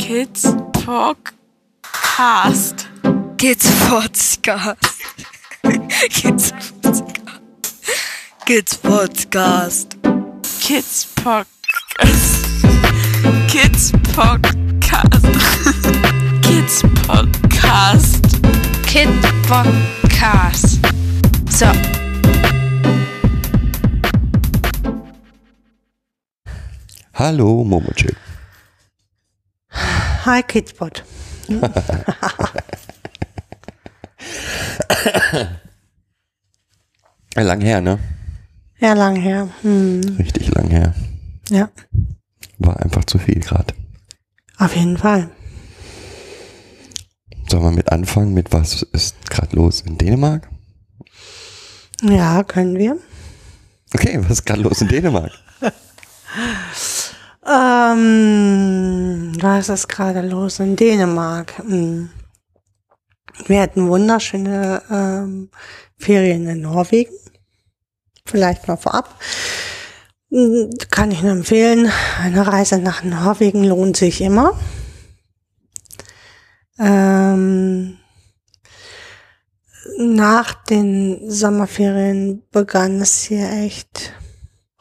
Kids Podcast. Kids Podcast. Kids Podcast. Kids Podcast. Kids Podcast. Kids Podcast. Kids Podcast. Kid Podcast. So. Hallo, Momochill. Hi Kidspot. Lang her, ne? Ja, lang her. Hm. Richtig lang her. Ja, War einfach zu viel gerade. auf jeden Fall. Sollen wir mit anfangen? Mit was ist gerade los in Dänemark? Ja, können wir. Okay, was ist gerade los in Dänemark? Ähm, was ist gerade los in Dänemark? Hm. Wir hatten wunderschöne ähm, Ferien in Norwegen. Vielleicht mal vorab. Hm, Kann ich nur empfehlen. Eine Reise nach Norwegen lohnt sich immer. Ähm, nach den Sommerferien begann es hier echt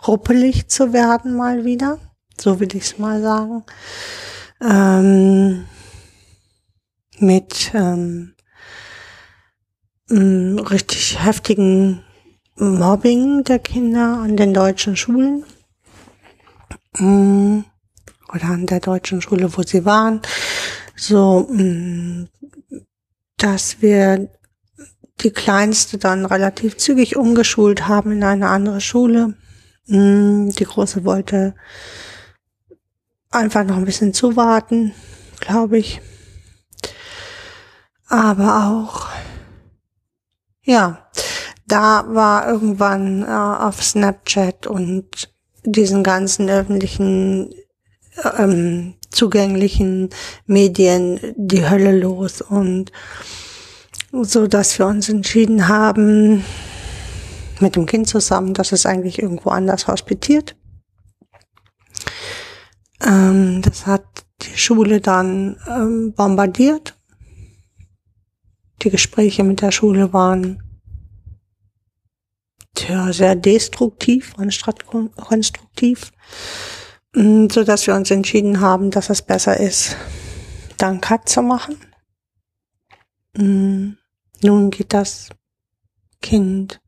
ruppelig zu werden mal wieder. So will ich es mal sagen. Ähm, mit ähm, richtig heftigen Mobbing der Kinder an den deutschen Schulen. Mm, Oder an der deutschen Schule, wo sie waren. So, mm, dass wir die Kleinste dann relativ zügig umgeschult haben in eine andere Schule. Mm, Die Große wollte einfach noch ein bisschen zuwarten, glaube ich. Aber auch, ja, da war irgendwann äh, auf Snapchat und diesen ganzen öffentlichen ähm, zugänglichen Medien die Hölle los und so, dass wir uns entschieden haben, mit dem Kind zusammen, dass es eigentlich irgendwo anders hospitiert. Ähm, das hat die Schule dann ähm, bombardiert. Die Gespräche mit der Schule waren tja, sehr destruktiv anstatt kon- konstruktiv, Mm, so dass wir uns entschieden haben, dass es besser ist, dann Cut zu machen. Mm, Nun geht das Kind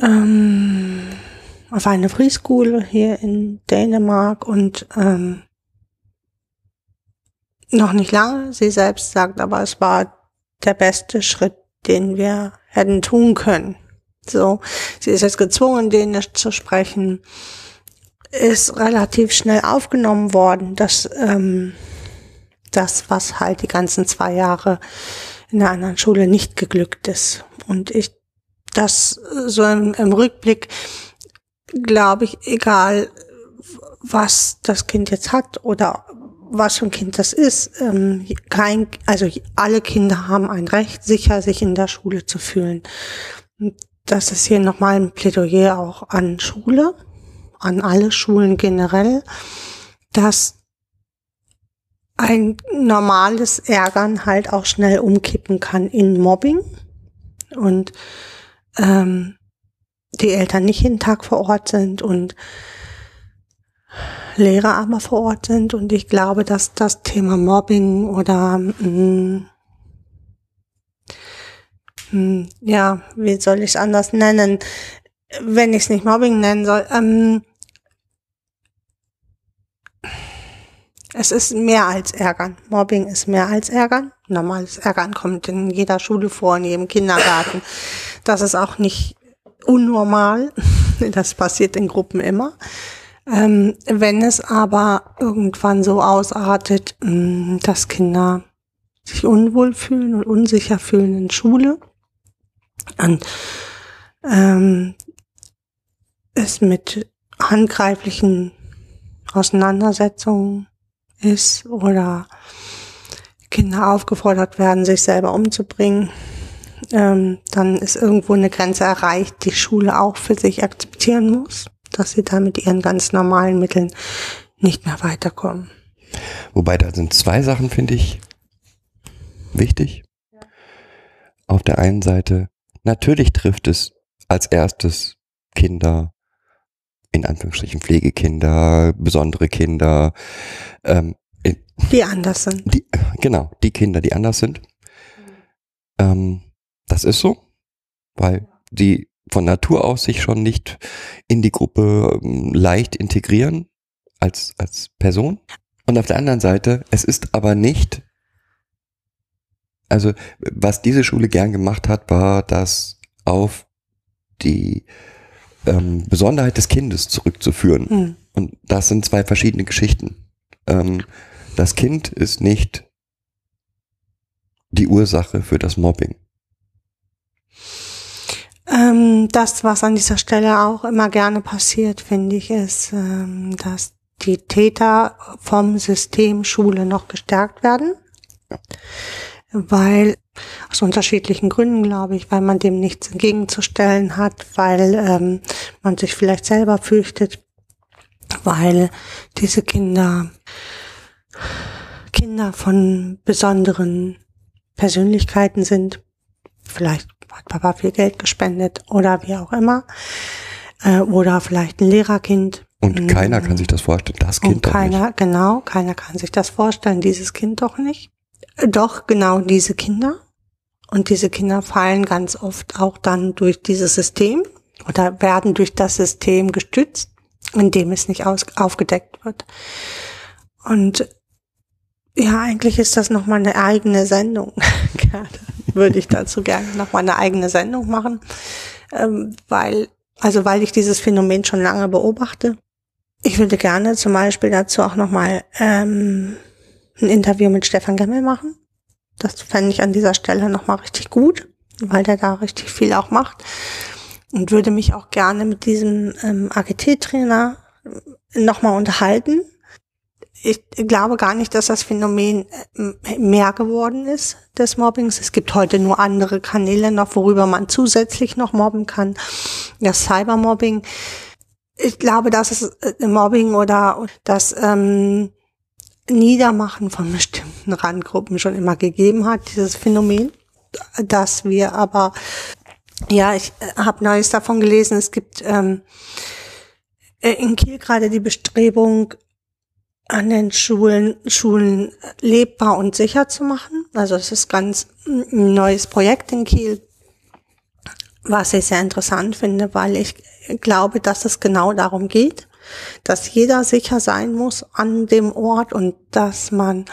ähm, auf eine Preschool hier in Dänemark und ähm, noch nicht lange. Sie selbst sagt aber, es war der beste Schritt, den wir hätten tun können. So, sie ist jetzt gezwungen, Dänisch zu sprechen, ist relativ schnell aufgenommen worden, dass ähm, das, was halt die ganzen zwei Jahre in der anderen Schule nicht geglückt ist. Und ich, das äh, so im, im Rückblick, glaube ich, egal was das Kind jetzt hat oder was für ein Kind das ist, ähm, kein, also alle Kinder haben ein Recht, sicher sich in der Schule zu fühlen. Das ist hier nochmal ein Plädoyer auch an Schule, an alle Schulen generell, dass ein normales Ärgern halt auch schnell umkippen kann in Mobbing und ähm, die Eltern nicht jeden Tag vor Ort sind und Lehrer aber vor Ort sind und ich glaube, dass das Thema Mobbing oder mh, mh, ja, wie soll ich es anders nennen, wenn ich es nicht Mobbing nennen soll, ähm, es ist mehr als Ärgern. Mobbing ist mehr als Ärgern. Normales Ärgern kommt in jeder Schule vor, in jedem Kindergarten. Das ist auch nicht unnormal. Das passiert in Gruppen immer. Ähm, wenn es aber irgendwann so ausartet, mh, dass Kinder sich unwohl fühlen und unsicher fühlen in Schule und ähm, es mit handgreiflichen Auseinandersetzungen ist oder Kinder aufgefordert werden, sich selber umzubringen, ähm, dann ist irgendwo eine Grenze erreicht, die Schule auch für sich akzeptieren muss, dass sie da mit ihren ganz normalen Mitteln nicht mehr weiterkommen. Wobei da sind zwei Sachen, finde ich, wichtig. Auf der einen Seite, natürlich trifft es als erstes Kinder, in Anführungsstrichen Pflegekinder, besondere Kinder, ähm, Die anders sind. die, genau, die Kinder, die anders sind. Ähm, das ist so, weil die von Natur aus sich schon nicht in die Gruppe ähm, leicht integrieren als, als Person. Und auf der anderen Seite, es ist aber nicht, also was diese Schule gern gemacht hat, war das auf die ähm, Besonderheit des Kindes zurückzuführen. Hm. Und das sind zwei verschiedene Geschichten. Ähm, das Kind ist nicht die Ursache für das Mobbing. Ähm, das, was an dieser Stelle auch immer gerne passiert, finde ich, ist, ähm, dass die Täter vom System Schule noch gestärkt werden. Weil, aus unterschiedlichen Gründen, glaube ich, weil man dem nichts entgegenzustellen hat, weil ähm, man sich vielleicht selber fürchtet, weil diese Kinder Kinder von besonderen Persönlichkeiten sind. Vielleicht hat Papa viel Geld gespendet oder wie auch immer. Äh, oder vielleicht ein Lehrerkind. Und Mhm. keiner kann sich das vorstellen. Das Kind Und doch keiner, nicht. genau, keiner kann sich das vorstellen, dieses Kind doch nicht. Äh, Doch genau diese Kinder. Und diese Kinder fallen ganz oft auch dann durch dieses System oder werden durch das System gestützt, in dem es nicht aus, aufgedeckt wird. Und ja, eigentlich ist das nochmal eine eigene Sendung. Gerne würde ich dazu gerne nochmal eine eigene Sendung machen, ähm, weil, also weil ich dieses Phänomen schon lange beobachte. Ich würde gerne zum Beispiel dazu auch nochmal ähm, ein Interview mit Stefan Gemmel machen. Das fände ich an dieser Stelle nochmal richtig gut, weil der da richtig viel auch macht. Und würde mich auch gerne mit diesem ähm, AGT-Trainer nochmal unterhalten. Ich glaube gar nicht, dass das Phänomen äh, mehr geworden ist des Mobbings. Es gibt heute nur andere Kanäle noch, worüber man zusätzlich noch mobben kann. Das Cybermobbing. Ich glaube, dass es äh, Mobbing oder das ähm, Niedermachen von bestimmten Randgruppen schon immer gegeben hat, dieses Phänomen, dass wir aber, ja, ich habe Neues davon gelesen, es gibt ähm, äh, in Kiel gerade die Bestrebung, an den Schulen, Schulen lebbar und sicher zu machen. Also es ist ganz ein neues Projekt in Kiel, was ich sehr interessant finde, weil ich glaube, dass es genau darum geht, dass jeder sicher sein muss an dem Ort und dass man,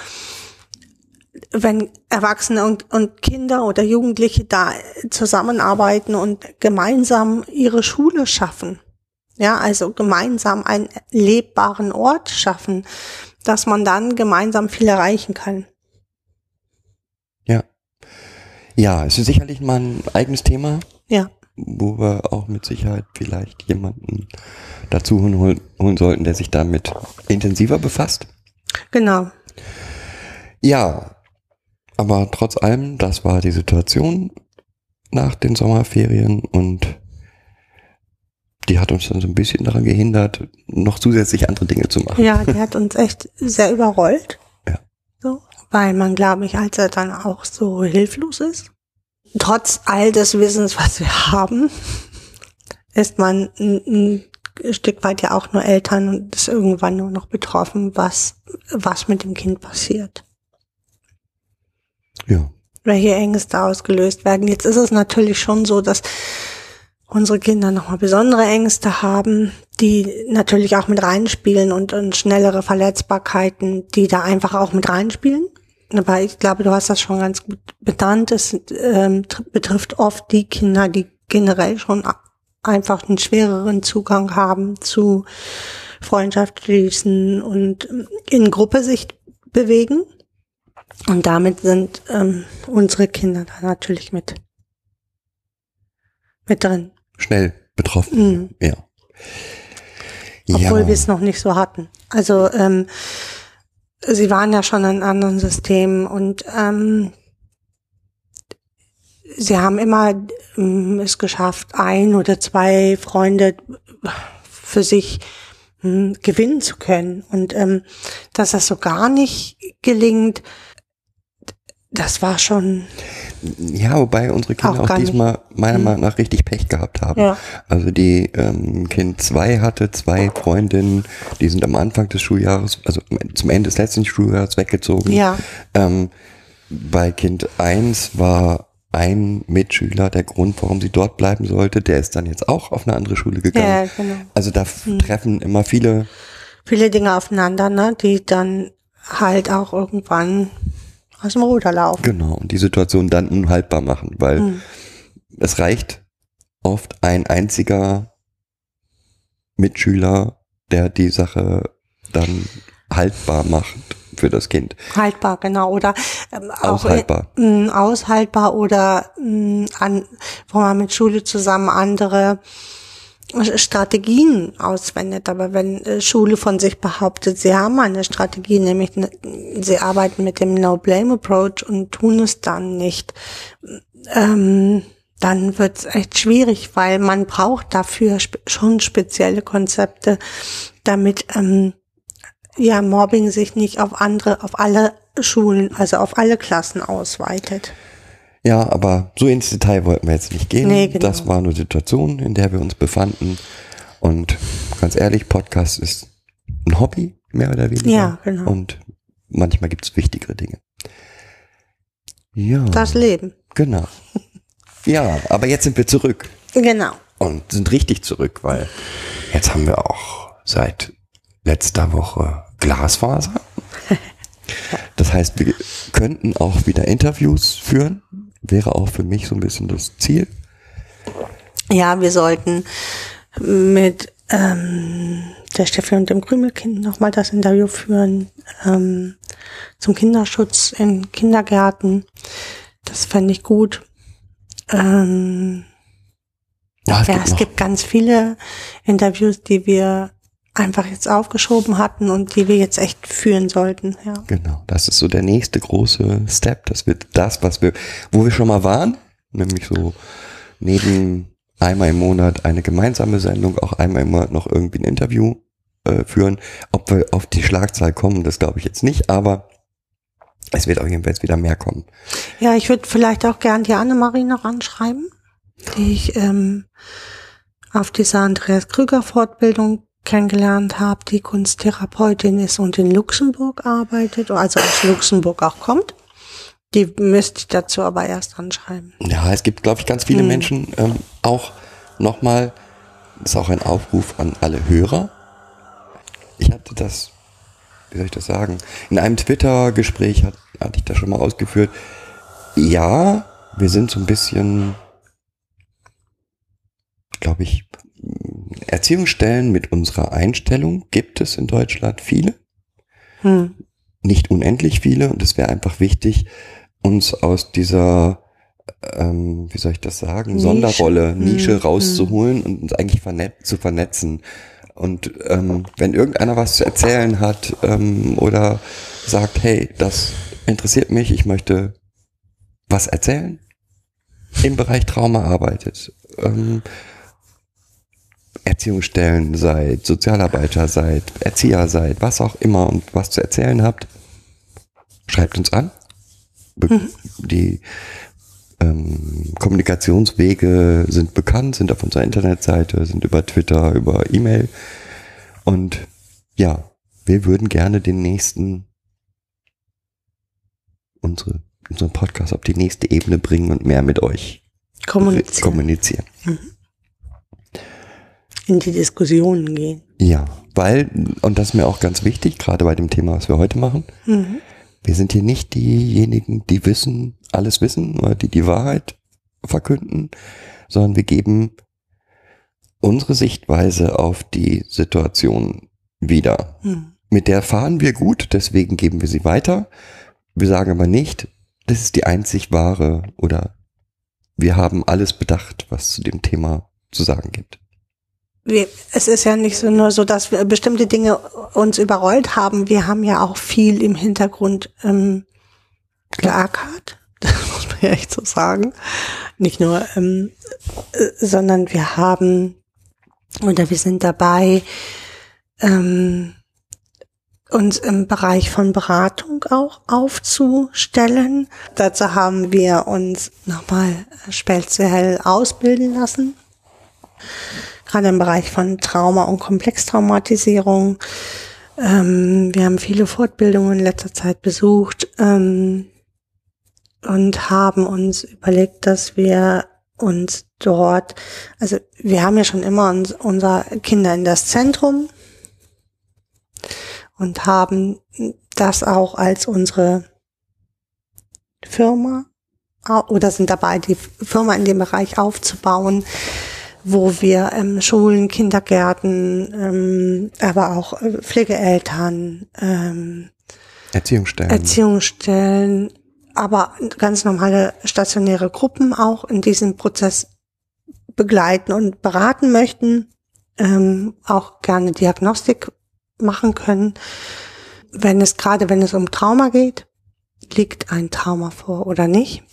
wenn Erwachsene und, und Kinder oder Jugendliche da zusammenarbeiten und gemeinsam ihre Schule schaffen, ja, also gemeinsam einen lebbaren Ort schaffen, dass man dann gemeinsam viel erreichen kann. Ja. Ja, es ist sicherlich mal ein eigenes Thema, Ja, wo wir auch mit Sicherheit vielleicht jemanden dazu holen, holen sollten, der sich damit intensiver befasst. genau. Ja, aber trotz allem, das war die Situation nach den Sommerferien und die hat uns dann so ein bisschen daran gehindert, noch zusätzlich andere Dinge zu machen. Ja, die hat uns echt sehr überrollt. Ja. So, weil man, glaube ich, als er dann auch so hilflos ist. Trotz all des Wissens, was wir haben, ist man ein, ein Stück weit ja auch nur Eltern und ist irgendwann nur noch betroffen, was, was mit dem Kind passiert. Ja. welche Ängste ausgelöst werden. Jetzt ist es natürlich schon so, dass unsere Kinder nochmal besondere Ängste haben, die natürlich auch mit reinspielen und, und schnellere Verletzbarkeiten, die da einfach auch mit reinspielen. Aber ich glaube, du hast das schon ganz gut benannt. Es ähm, tr- betrifft oft die Kinder, die generell schon einfach einen schwereren Zugang haben zu Freundschaft schließen und ähm, in Gruppe sich bewegen. Und damit sind ähm, unsere Kinder da natürlich mit, mit drin. Schnell betroffen. Mhm. Ja. Obwohl ja. wir es noch nicht so hatten. Also ähm, sie waren ja schon in anderen Systemen und ähm, sie haben immer ähm, es geschafft, ein oder zwei Freunde für sich hm, gewinnen zu können. Und ähm, dass das so gar nicht gelingt, das war schon. Ja, wobei unsere Kinder Auch auch, gar nicht. diesmal meiner Mhm. Meinung nach richtig Pech gehabt haben. Ja. Also die ähm, Kind 2 hatte zwei Freundinnen, die sind am Anfang des Schuljahres, also zum Ende des letzten Schuljahres weggezogen. Ja. Ähm, bei Kind 1 war ein Mitschüler der Grund, warum sie dort bleiben sollte. Der ist dann jetzt auch auf eine andere Schule gegangen. Ja, genau. Also da f- treffen immer viele, Viele Dinge aufeinander, ne, die dann halt auch irgendwann aus dem Ruder laufen. genau, und die Situation dann unhaltbar machen, weil Hm. es reicht oft ein einziger Mitschüler, der die Sache dann haltbar macht für das Kind. Haltbar, genau. Oder ähm, auch Aushaltbar. Äh, mh, aushaltbar oder mh, an, wo man mit Schule zusammen andere Strategien auswendet. Aber wenn äh, Schule von sich behauptet, sie haben eine Strategie, nämlich sie arbeiten mit dem No-Blame-Approach und tun es dann nicht, ähm, dann wird es echt schwierig, weil man braucht dafür schon spezielle Konzepte, damit ähm, ja Mobbing sich nicht auf andere, auf alle Schulen, also auf alle Klassen ausweitet. Ja, aber so ins Detail wollten wir jetzt nicht gehen. Nee, genau. Das war eine Situation, in der wir uns befanden. Und ganz ehrlich, Podcast ist ein Hobby, mehr oder weniger. Ja, genau. Und manchmal gibt es wichtigere Dinge. Ja, Das Leben. genau. Ja, aber jetzt sind wir zurück. Genau. Und sind richtig zurück, weil jetzt haben wir auch seit letzter Woche Glasfaser. Das heißt, wir könnten auch wieder Interviews führen. Wäre auch für mich so ein bisschen das Ziel. Ja, wir sollten mit ähm, der Steffi und dem Krümelkind nochmal das Interview führen ähm, zum Kinderschutz in Kindergärten. Das fände ich gut. Ähm, Ja, es ja, gibt es gibt ganz viele Interviews, die wir einfach jetzt aufgeschoben hatten und die wir jetzt echt führen sollten. Ja. genau, das ist so der nächste große Step. Das wird das, was wir, wo wir schon mal waren, nämlich so neben einmal im Monat eine gemeinsame Sendung, auch einmal im Monat noch irgendwie ein Interview äh, führen. Ob wir auf die Schlagzahl kommen, das glaube ich jetzt nicht, aber es wird auf jeden Fall jetzt wieder mehr kommen. Ja, ich würde vielleicht auch gern die Annemarie noch anschreiben, die ich ähm, auf dieser Andreas Krüger Fortbildung kennengelernt habe, die Kunsttherapeutin ist und in Luxemburg arbeitet, also aus Luxemburg auch kommt. Die müsste ich dazu aber erst anschreiben. Ja, es gibt, glaube ich, ganz viele Hm. Menschen ähm, auch nochmal, das ist auch ein Aufruf an alle Hörer. Ich hatte das, wie soll ich das sagen, in einem Twitter-Gespräch hat, hatte ich das schon mal ausgeführt. Ja, wir sind so ein bisschen, glaube ich, Erziehungsstellen mit unserer Einstellung gibt es in Deutschland viele Hm. nicht unendlich viele und es wäre einfach wichtig, uns aus dieser, ähm, wie soll ich das sagen, Nische. Sonderrolle, Hm, Nische hm. rauszuholen und uns eigentlich vernet zu vernetzen. Und ähm, wenn irgendeiner was zu erzählen hat ähm, oder sagt, hey, das interessiert mich, ich möchte was erzählen, im Bereich Trauma arbeitet, ähm, Erziehungsstellen seid, Sozialarbeiter seid, Erzieher seid, was auch immer und was zu erzählen habt, schreibt uns an. Be Die ähm, Kommunikationswege sind bekannt, sind auf unserer Internetseite, sind über Twitter, über E-Mail. Und ja, wir würden gerne den nächsten, unsere, unseren Podcast auf die nächste Ebene bringen und mehr mit euch Kommunizieren. kommunizieren. In die Diskussionen gehen. Ja, weil, und das ist mir auch ganz wichtig, gerade bei dem Thema, was wir heute machen, Mhm. wir sind hier nicht diejenigen, die wissen, alles wissen oder die die Wahrheit verkünden, sondern wir geben unsere Sichtweise auf die Situation wieder. Mhm. Mit der fahren wir gut, deswegen geben wir sie weiter. Wir sagen aber nicht, das ist die einzig wahre oder wir haben alles bedacht, was zu dem Thema zu sagen gibt. Wir, es ist ja nicht so nur so, dass wir bestimmte Dinge uns überrollt haben. Wir haben ja auch viel im Hintergrund ähm, geackert. Das muss man ja echt so sagen. Nicht nur, ähm, äh, sondern wir haben oder wir sind dabei, ähm, uns im Bereich von Beratung auch aufzustellen. Dazu haben wir uns nochmal speziell ausbilden lassen. Gerade im Bereich von Trauma und Komplextraumatisierung. Ähm, wir haben viele Fortbildungen in letzter Zeit besucht ähm, und haben uns überlegt, dass wir uns dort, also wir haben ja schon immer uns, unser Kinder in das Zentrum und haben das auch als unsere Firma oder sind dabei, die Firma in dem Bereich aufzubauen, wo wir ähm, Schulen, Kindergärten, ähm, aber auch äh, Pflegeeltern, ähm, Erziehungsstellen. Erziehungsstellen, aber ganz normale stationäre Gruppen auch in diesem Prozess begleiten und beraten möchten, ähm, auch gerne Diagnostik machen können. Wenn es gerade, wenn es um Trauma geht, liegt ein Trauma vor oder nicht.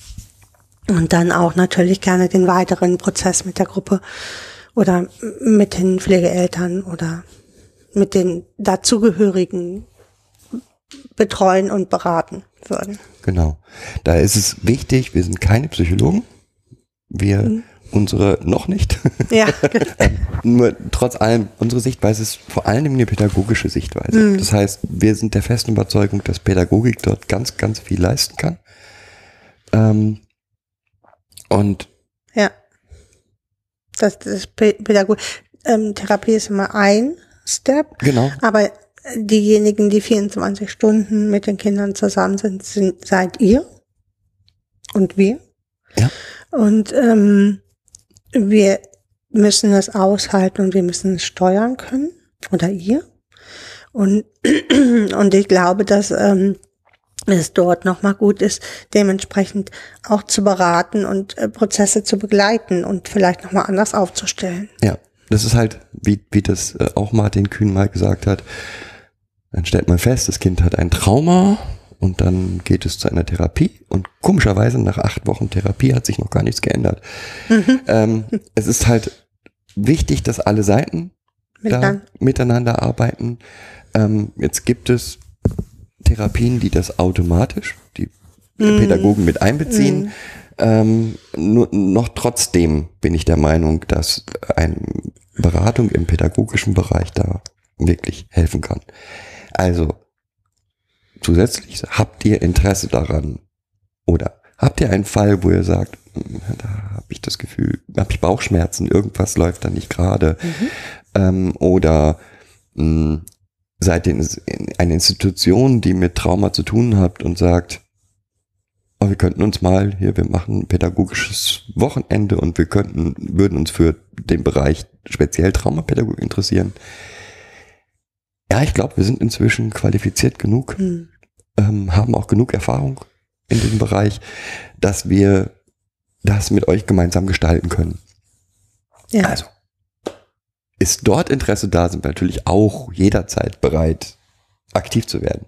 Und dann auch natürlich gerne den weiteren Prozess mit der Gruppe oder mit den Pflegeeltern oder mit den dazugehörigen betreuen und beraten würden. Genau. Da ist es wichtig, wir sind keine Psychologen. Wir mhm unsere noch nicht. Ja. Nur trotz allem, unsere Sichtweise ist vor allem eine pädagogische Sichtweise. Mhm. Das heißt, wir sind der festen Überzeugung, dass Pädagogik dort ganz, ganz viel leisten kann. Ähm, und ja, das, das Pädagog ähm, Therapie ist immer ein Step. Genau. Aber diejenigen, die 24 Stunden mit den Kindern zusammen sind, sind seid ihr und wir. Ja. Und ähm, wir müssen es aushalten und wir müssen es steuern können oder ihr. Und, und ich glaube, dass ähm, es dort nochmal gut ist, dementsprechend auch zu beraten und äh, Prozesse zu begleiten und vielleicht nochmal anders aufzustellen. Ja, das ist halt, wie, wie das äh, auch Martin Kühn mal gesagt hat, dann stellt man fest, das Kind hat ein Trauma und dann geht es zu einer Therapie und komischerweise nach acht Wochen Therapie hat sich noch gar nichts geändert. Mhm. Ähm, es ist halt wichtig, dass alle Seiten Miteinander. da miteinander arbeiten. Ähm, jetzt gibt es Therapien, die das automatisch, die mhm. Pädagogen mit einbeziehen. Mhm. Ähm, nur, noch trotzdem bin ich der Meinung, dass eine Beratung im pädagogischen Bereich da wirklich helfen kann. Also zusätzlich, habt ihr Interesse daran? Oder habt ihr einen Fall, wo ihr sagt, hm, da habe ich das Gefühl, habe ich Bauchschmerzen, irgendwas läuft da nicht gerade? Mhm. Ähm, oder mh, hm, seid ihr in eine Institution, die mit Trauma zu tun habt und sagt, oh, wir könnten uns mal hier, wir machen ein pädagogisches Wochenende und wir könnten, würden uns für den Bereich speziell Traumapädagogik interessieren. Ja, ich glaube, wir sind inzwischen qualifiziert genug, mhm. ähm, haben auch genug Erfahrung in diesem Bereich, dass wir das mit euch gemeinsam gestalten können. Ja. Also, ist dort Interesse da, sind wir natürlich auch jederzeit bereit, aktiv zu werden.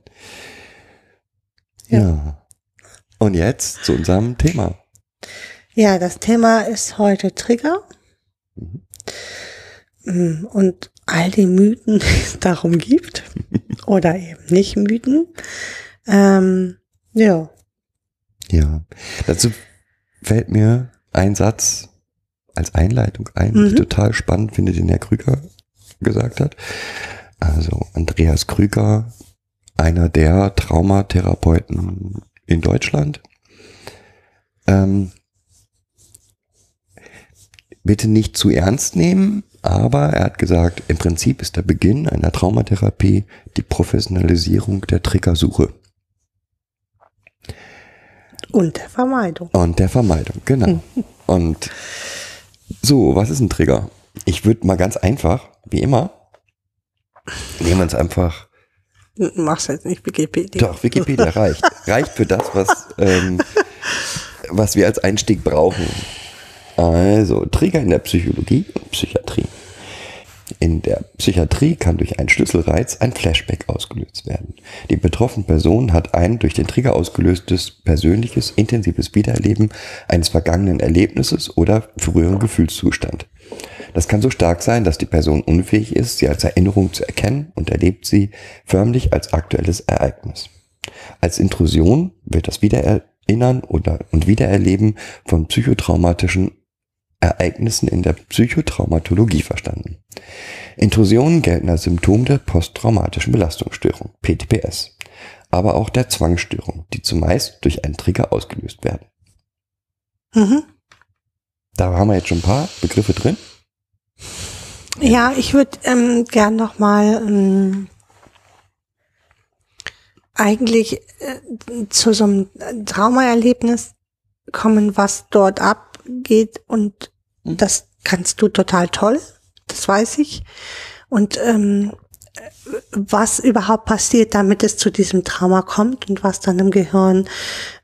Ja. ja. Und jetzt zu unserem Thema. Ja, das Thema ist heute Trigger. Mhm. Mm, und all die Mythen, die es darum gibt. oder eben nicht Mythen. Ähm, ja. Ja. Dazu fällt mir ein Satz als Einleitung ein, mhm. total spannend finde, den Herr Krüger gesagt hat. Also Andreas Krüger, einer der Traumatherapeuten in Deutschland. Ähm, bitte nicht zu ernst nehmen, aber er hat gesagt, im Prinzip ist der Beginn einer Traumatherapie die Professionalisierung der Triggersuche. Und der Vermeidung. Und der Vermeidung, genau. Und so, was ist ein Trigger? Ich würde mal ganz einfach, wie immer, nehmen wir uns einfach. Machst jetzt nicht Wikipedia. Doch, Wikipedia reicht. reicht für das, was, ähm, was wir als Einstieg brauchen. Also, Trigger in der Psychologie und Psychiatrie. In der Psychiatrie kann durch einen Schlüsselreiz ein Flashback ausgelöst werden. Die betroffene Person hat ein durch den Trigger ausgelöstes persönliches, intensives Wiedererleben eines vergangenen Erlebnisses oder früheren Gefühlszustand. Das kann so stark sein, dass die Person unfähig ist, sie als Erinnerung zu erkennen und erlebt sie förmlich als aktuelles Ereignis. Als Intrusion wird das Wiedererinnern oder und Wiedererleben von psychotraumatischen Ereignissen in der Psychotraumatologie verstanden. Intrusionen gelten als Symptom der posttraumatischen Belastungsstörung, PTPS, aber auch der Zwangsstörung, die zumeist durch einen Trigger ausgelöst werden. Mhm. Da haben wir jetzt schon ein paar Begriffe drin. Ja, ich würde ähm, gern noch mal ähm, eigentlich äh, zu so einem Traumaerlebnis kommen, was dort abgeht und. Das kannst du total toll, das weiß ich. Und ähm, was überhaupt passiert, damit es zu diesem Trauma kommt und was dann im Gehirn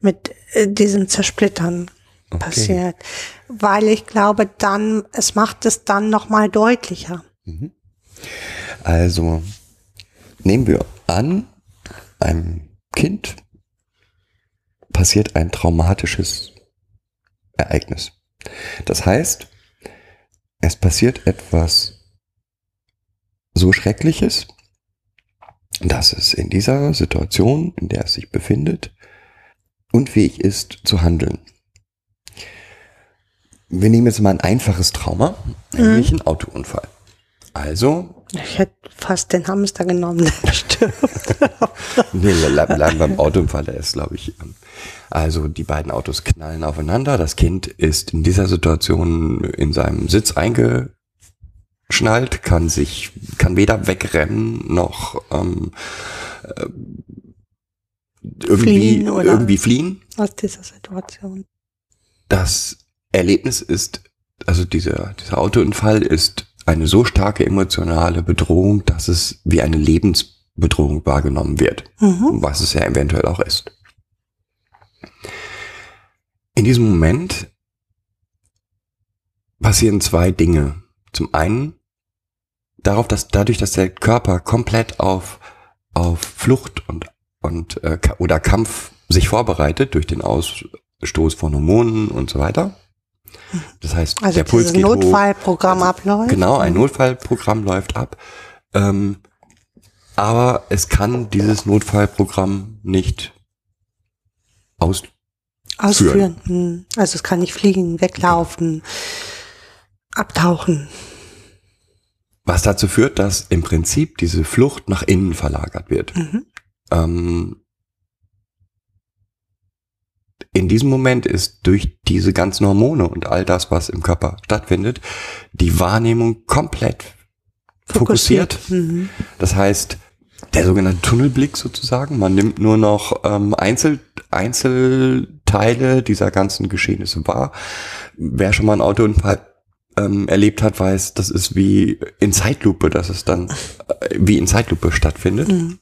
mit äh, diesem Zersplittern Okay. passiert. Weil ich glaube, dann, es macht es dann nochmal deutlicher. Also nehmen wir an, einem Kind passiert ein traumatisches Ereignis. Das heißt, es passiert etwas so Schreckliches, dass es in dieser Situation, in der es sich befindet, unfähig ist zu handeln. Wir nehmen jetzt mal ein einfaches Trauma, nämlich einen Autounfall. Also Ich hätte fast den Hamster genommen, der stirbt. Nee, ble- bleiben beim Autounfall, der ist, glaube ich. ähm, Also die beiden Autos knallen aufeinander. Das Kind ist in dieser Situation in seinem Sitz eingeschnallt, kann sich, kann weder wegrennen noch ähm, äh, irgendwie Fliehen irgendwie fliehen. Aus dieser Situation. Das Erlebnis ist, also dieser, dieser Autounfall ist eine so starke emotionale Bedrohung, dass es wie eine Lebensbedrohung wahrgenommen wird. Mhm. was es ja eventuell auch ist. In diesem Moment passieren zwei Dinge. Zum einen darauf, dass dadurch, dass der Körper komplett auf auf Flucht und und äh, oder Kampf sich vorbereitet durch den Ausstoß von Hormonen und so weiter. Das heißt, Also der Puls geht hoch. Notfallprogramm abläuft. Genau, ein Notfallprogramm läuft ab. Ähm, aber es kann dieses Notfallprogramm nicht aus. Ausführen. Hm. Also es kann nicht fliegen, weglaufen, abtauchen. Was dazu führt, dass im Prinzip diese Flucht nach innen verlagert wird. Mhm. Ähm, in diesem Moment ist durch diese ganzen Hormone und all das, was im Körper stattfindet, die Wahrnehmung komplett fokussiert. Mhm. Das heißt, der sogenannte Tunnelblick sozusagen. Man nimmt nur noch ähm, Einzel Einzelteile dieser ganzen Geschehnisse wahr. Wer schon mal einen Autounfall ähm, erlebt hat, weiß, das ist wie in Zeitlupe, dass es dann äh, wie in Zeitlupe stattfindet. Mhm.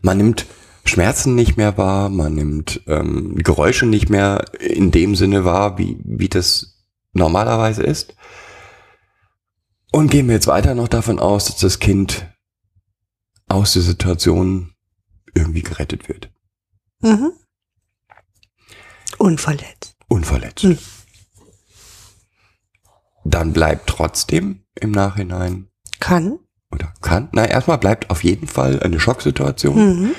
Man nimmt Schmerzen nicht mehr wahr, man nimmt ähm, Geräusche nicht mehr in dem Sinne wahr, wie, wie das normalerweise ist. Und gehen wir jetzt weiter noch davon aus, dass das Kind aus der Situation irgendwie gerettet wird. Mhm. Unverletzt. Unverletzt. Hm. Dann bleibt trotzdem im Nachhinein Kann. oder kann, na erstmal bleibt auf jeden Fall eine Schocksituation, Mhm.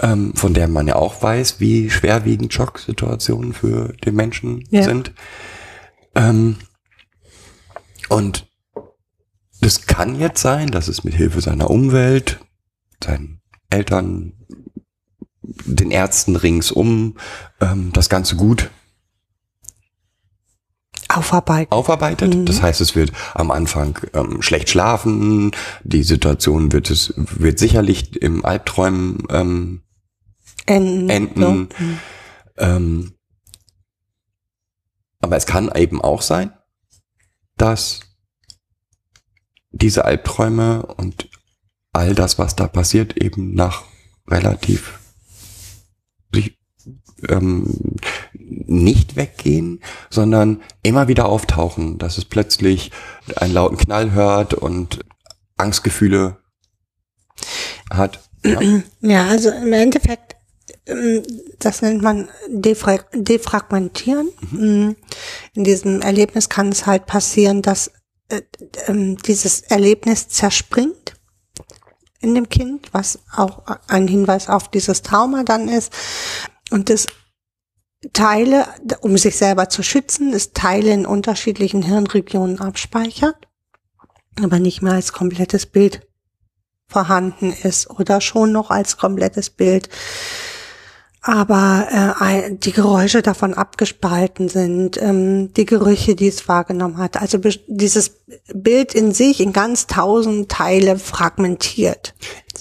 Ähm, von der man ja auch weiß, wie schwerwiegend Schocksituationen für den Menschen Ja. sind. Ähm, und das kann jetzt sein, dass es mit Hilfe seiner Umwelt, seinen Eltern, den Ärzten ringsum ähm, das Ganze gut Aufarbeiten. aufarbeitet. Mhm. Das heißt, es wird am Anfang ähm, schlecht schlafen. Die Situation wird es wird sicherlich im Albträumen ähm, Enden. enden. So. Ähm, aber es kann eben auch sein, dass diese Albträume und all das, was da passiert, eben nach relativ ähm, nicht weggehen, sondern immer wieder auftauchen, dass es plötzlich einen lauten Knall hört und Angstgefühle hat. Ja. Ja, also im Endeffekt, das nennt man Defra Defragmentieren. Mhm. Mm, In diesem Erlebnis kann es halt passieren, dass äh, ähm, dieses Erlebnis zerspringt in dem Kind, was auch ein Hinweis auf dieses Trauma dann ist. Und das Teile, um sich selber zu schützen, ist Teile in unterschiedlichen Hirnregionen abspeichert, aber nicht mehr als komplettes Bild vorhanden ist oder schon noch als komplettes Bild aber äh, die Geräusche davon abgespalten sind, ähm, die Gerüche, die es wahrgenommen hat. Also dieses Bild in sich in ganz tausend Teile fragmentiert.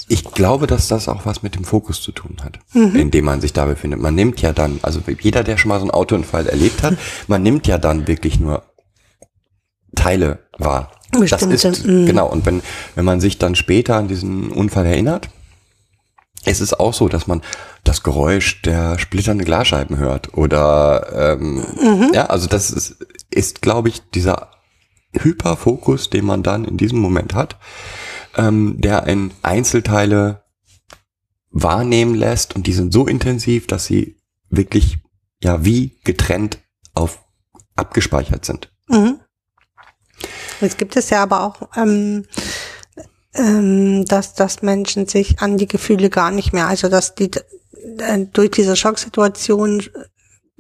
Ich glaube, dass das auch was mit dem Fokus zu tun hat, mhm. in dem man sich da befindet. Man nimmt ja dann, also jeder, der schon mal so einen Autounfall erlebt hat, man nimmt ja dann wirklich nur Teile wahr. Bestimmte, das ist, mhm. genau. Und wenn, wenn man sich dann später an diesen Unfall erinnert, es ist auch so, dass man das Geräusch der splitternden Glasscheiben hört. Oder ähm, mhm. ja, also das ist, ist glaube ich, dieser Hyperfokus, den man dann in diesem Moment hat, ähm, der in Einzelteile wahrnehmen lässt und die sind so intensiv, dass sie wirklich ja wie getrennt auf abgespeichert sind. Mhm. Jetzt gibt es ja aber auch ähm, ähm, dass, dass Menschen sich an die Gefühle gar nicht mehr, also dass die durch diese Schocksituation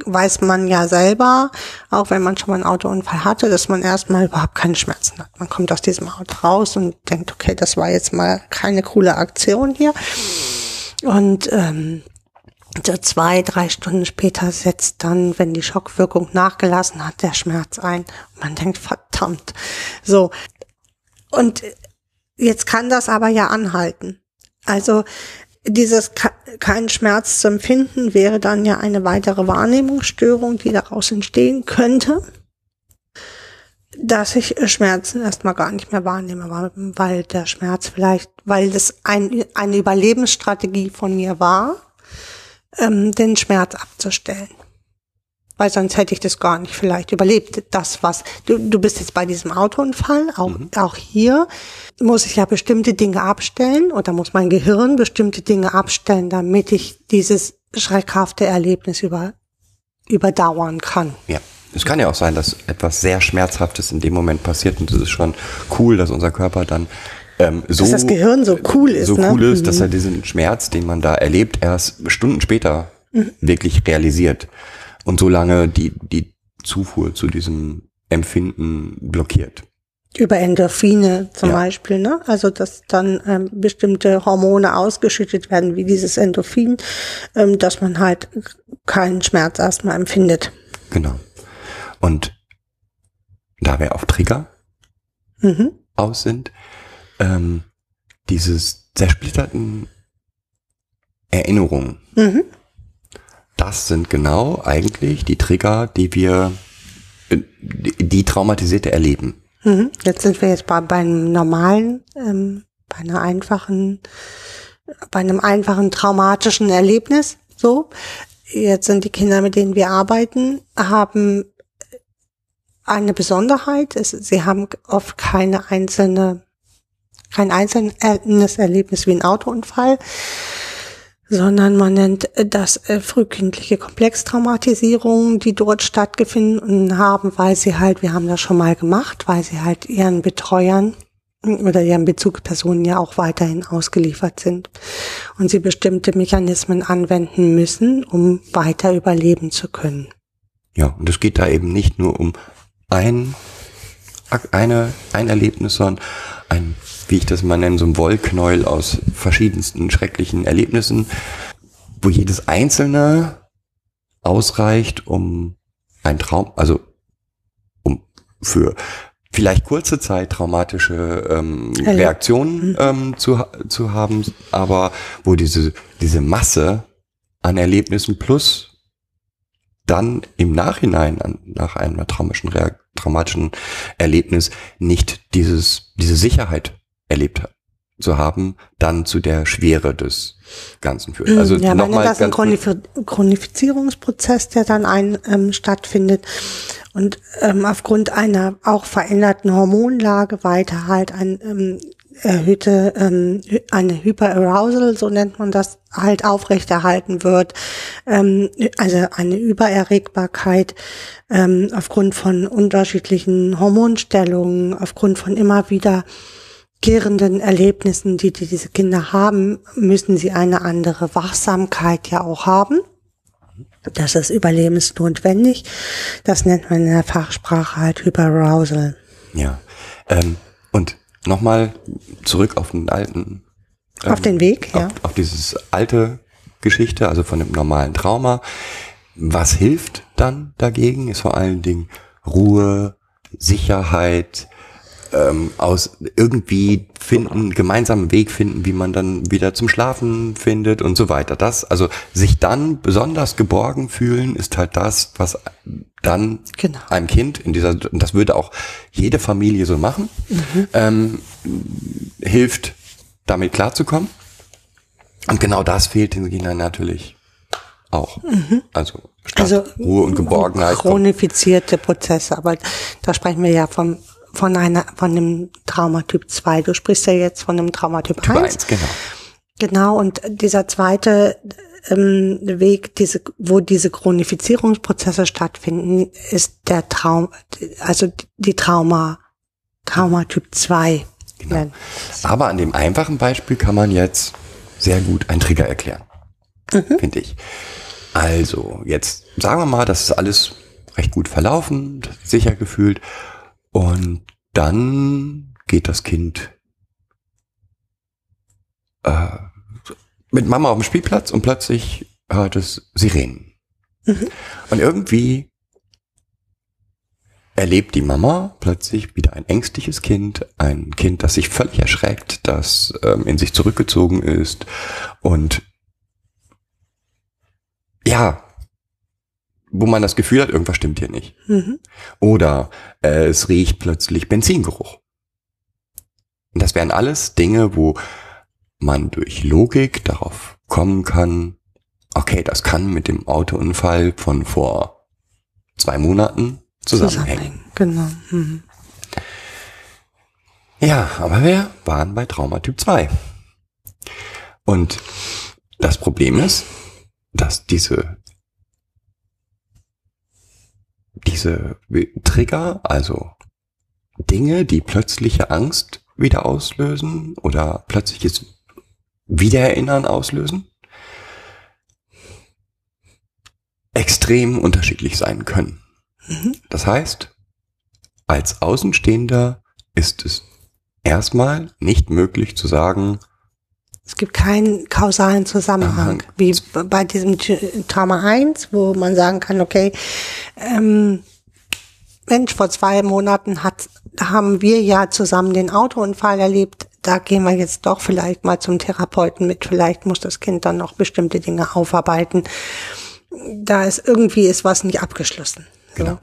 weiß man ja selber, auch wenn man schon mal einen Autounfall hatte, dass man erstmal überhaupt keine Schmerzen hat. Man kommt aus diesem Auto raus und denkt, okay, das war jetzt mal keine coole Aktion hier. Und ähm, so zwei, drei Stunden später setzt dann, wenn die Schockwirkung nachgelassen hat, der Schmerz ein. Man denkt, verdammt. So. Und Jetzt kann das aber ja anhalten. Also dieses keinen Schmerz zu empfinden wäre dann ja eine weitere Wahrnehmungsstörung, die daraus entstehen könnte, dass ich Schmerzen erstmal gar nicht mehr wahrnehme, weil der Schmerz vielleicht, weil das ein, eine Überlebensstrategie von mir war, ähm, den Schmerz abzustellen weil sonst hätte ich das gar nicht vielleicht überlebt. Das, was du, du bist jetzt bei diesem Autounfall, auch, mhm. auch hier muss ich ja bestimmte Dinge abstellen oder muss mein Gehirn bestimmte Dinge abstellen, damit ich dieses schreckhafte Erlebnis über, überdauern kann. Ja. Es kann ja auch sein, dass etwas sehr Schmerzhaftes in dem Moment passiert und es ist schon cool, dass unser Körper dann ähm, so dass das Gehirn so cool ist, so ne? cool ist, mhm. dass er diesen Schmerz, den man da erlebt, erst Stunden später mhm. wirklich realisiert und so lange die, die Zufuhr zu diesem Empfinden blockiert. Über Endorphine zum ja. Beispiel, ne? Also dass dann ähm, bestimmte Hormone ausgeschüttet werden, wie dieses Endorphin, ähm, dass man halt keinen Schmerz erstmal empfindet. Genau. Und da wir auf Trigger mhm. aus sind, ähm, dieses zersplitterten Erinnerungen, mhm das sind genau eigentlich die Trigger, die wir, die Traumatisierte erleben. Mhm. Jetzt sind wir jetzt bei, bei einem normalen, ähm, bei einer einfachen, bei einem einfachen traumatischen Erlebnis. So, jetzt sind die Kinder, mit denen wir arbeiten, haben eine Besonderheit. Es, sie haben oft keine einzelne, kein einzelnes Erlebnis wie ein Autounfall, sondern man nennt das äh, frühkindliche Komplextraumatisierungen, die dort stattgefunden haben, weil sie halt, wir haben das schon mal gemacht, weil sie halt ihren Betreuern oder ihren Bezugspersonen ja auch weiterhin ausgeliefert sind und sie bestimmte Mechanismen anwenden müssen, um weiter überleben zu können. Ja, und es geht da eben nicht nur um ein, eine, ein Erlebnis, sondern ein wie ich das mal nenne, so ein Wollknäuel aus verschiedensten schrecklichen Erlebnissen, wo jedes einzelne ausreicht, um ein Traum, also um für vielleicht kurze Zeit traumatische ähm, Reaktionen mhm. ähm, zu, zu haben, aber wo diese, diese Masse an Erlebnissen plus dann im Nachhinein an, nach einem traumatischen, traumatischen Erlebnis nicht dieses, diese Sicherheit erlebt zu haben, dann zu der Schwere des Ganzen führt. Also ja, nochmal das ist ein Chronif Chronifizierungsprozess, der dann ein, ähm, stattfindet und ähm, aufgrund einer auch veränderten Hormonlage weiter halt ein ähm, erhöhte, ähm, eine Hyperarousal, so nennt man das, halt aufrechterhalten wird, ähm, also eine Übererregbarkeit ähm, aufgrund von unterschiedlichen Hormonstellungen, aufgrund von immer wieder gärenden Erlebnissen, die, die diese Kinder haben, müssen sie eine andere Wachsamkeit ja auch haben. Das ist überlebensnotwendig. Das nennt man in der Fachsprache halt Hyperarousal. Ja. Ähm, und nochmal zurück auf den alten. ähm, Auf den Weg, ja. Auf, auf dieses alte Geschichte, also von dem normalen Trauma. Was hilft dann dagegen, ist vor allen Dingen Ruhe, Sicherheit, ähm, aus irgendwie finden, gemeinsamen Weg finden, wie man dann wieder zum Schlafen findet und so weiter. Das, also sich dann besonders geborgen fühlen, ist halt das, was dann Genau. einem Kind in dieser, und das würde auch jede Familie so machen, ähm, hilft, damit klarzukommen. Und genau das fehlt den Kindern natürlich auch. Also statt Also Ruhe und Geborgenheit. Chronifizierte Prozesse, aber da sprechen wir ja von, von einer, von dem Traumatyp 2. Du sprichst ja jetzt von dem Traumatyp Typ 1. 1, genau. Genau, und dieser zweite ähm, Weg, diese, wo diese Chronifizierungsprozesse stattfinden, ist der Traum, also die Trauma, Traumatyp 2. Genau. Aber an dem einfachen Beispiel kann man jetzt sehr gut einen Trigger erklären. Finde ich. Also, jetzt sagen wir mal, das ist alles recht gut verlaufen, sicher gefühlt. Und dann geht das Kind äh, mit Mama auf dem Spielplatz und plötzlich hört es Sirenen. Und irgendwie erlebt die Mama plötzlich wieder ein ängstliches Kind, ein Kind, das sich völlig erschreckt, das ähm, in sich zurückgezogen ist und ja, wo man das Gefühl hat, irgendwas stimmt hier nicht. Mhm. Oder äh, es riecht plötzlich Benzingeruch. Und das wären alles Dinge, wo man durch Logik darauf kommen kann, okay, das kann mit dem Autounfall von vor zwei Monaten zusammenhängen. Genau. Mhm. Ja, aber wir waren bei Traumatyp 2. Und das Problem ist, dass diese, diese Trigger, also Dinge, die plötzliche Angst wieder auslösen oder plötzliches Wiedererinnern auslösen, extrem unterschiedlich sein können. Das heißt, als Außenstehender ist es erstmal nicht möglich zu sagen, Es gibt keinen kausalen Zusammenhang, Aha. wie bei diesem Trauma 1, wo man sagen kann, okay, ähm, Mensch, vor zwei Monaten hat, haben wir ja zusammen den Autounfall erlebt. Da gehen wir jetzt doch vielleicht mal zum Therapeuten mit. Vielleicht muss das Kind dann noch bestimmte Dinge aufarbeiten. Da ist irgendwie ist was nicht abgeschlossen. So. Genau.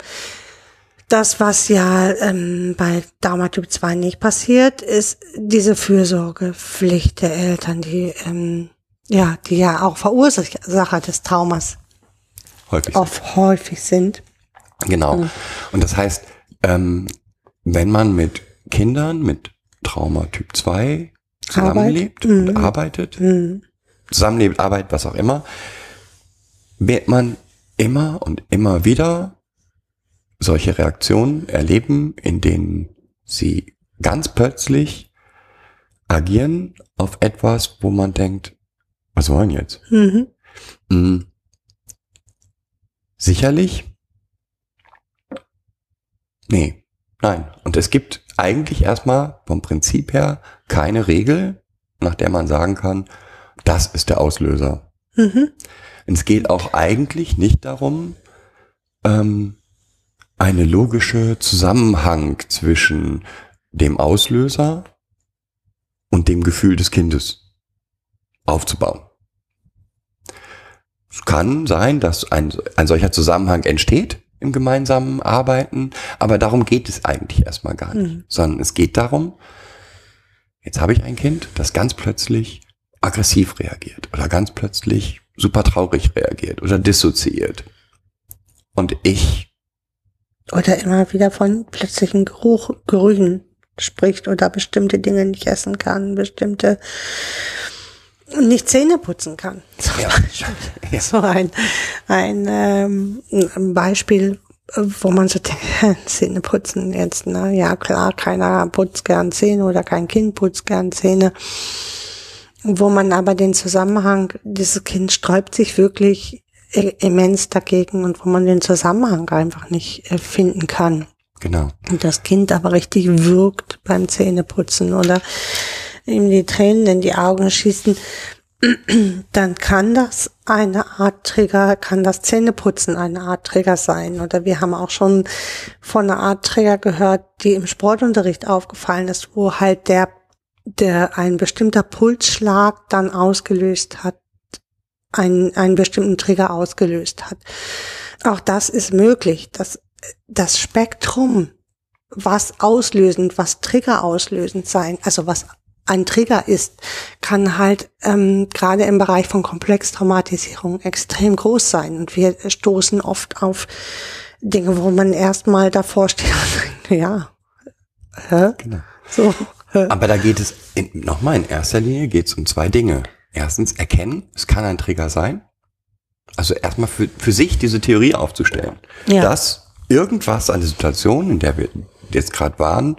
Das, was ja ähm, bei Traumatyp 2 nicht passiert, ist diese Fürsorgepflicht der Eltern, die ähm, ja, die ja auch Verursacher des Traumas häufig oft häufig sind. Genau. Und das heißt, ähm, wenn man mit Kindern mit Trauma Typ 2 zusammenlebt Arbeit. und Mhm. arbeitet, Mhm. zusammenlebt, arbeitet, was auch immer, wird man immer und immer wieder solche Reaktionen erleben, in denen sie ganz plötzlich agieren auf etwas, wo man denkt, was wollen jetzt? Mhm. Mm. Sicherlich? Nee, nein. Und es gibt eigentlich erstmal vom Prinzip her keine Regel, nach der man sagen kann, das ist der Auslöser. Mhm. Und es geht auch eigentlich nicht darum, ähm, eine logische Zusammenhang zwischen dem Auslöser und dem Gefühl des Kindes aufzubauen. Es kann sein, dass ein, ein solcher Zusammenhang entsteht im gemeinsamen Arbeiten, aber darum geht es eigentlich erstmal gar nicht, Mhm. sondern es geht darum, jetzt habe ich ein Kind, das ganz plötzlich aggressiv reagiert oder ganz plötzlich super traurig reagiert oder dissoziiert. Und ich, Oder immer wieder von plötzlichen Geruch, Gerüchen spricht oder bestimmte Dinge nicht essen kann, bestimmte nicht Zähne putzen kann. Zum Ja. Beispiel. So ein, ein, ähm, ein Beispiel, wo man so denkt, Zähne putzen jetzt, ne? Ja klar, keiner putzt gern Zähne oder kein Kind putzt gern Zähne. Wo man aber den Zusammenhang, dieses Kind sträubt sich wirklich immens dagegen und wo man den Zusammenhang einfach nicht äh, finden kann Genau. und das Kind aber richtig wirkt beim Zähneputzen oder ihm die Tränen in die Augen schießen, dann kann das eine Art Trigger, kann das Zähneputzen eine Art Trigger sein. Oder wir haben auch schon von einer Art Trigger gehört, die im Sportunterricht aufgefallen ist, wo halt der, der ein bestimmter Pulsschlag dann ausgelöst hat, einen, einen bestimmten Trigger ausgelöst hat. Auch das ist möglich. Das, das Spektrum, was auslösend, was Trigger auslösend sein, also was ein Trigger ist, kann halt ähm, gerade im Bereich von Komplextraumatisierung extrem groß sein. Und wir stoßen oft auf Dinge, wo man erstmal davor steht und denkt, ja, hä? genau. So, hä? Aber da geht es, nochmal in erster Linie geht es um zwei Dinge. Erstens erkennen, es kann ein Trigger sein. Also erstmal für, für sich diese Theorie aufzustellen, Ja. dass irgendwas an der Situation, in der wir jetzt gerade waren,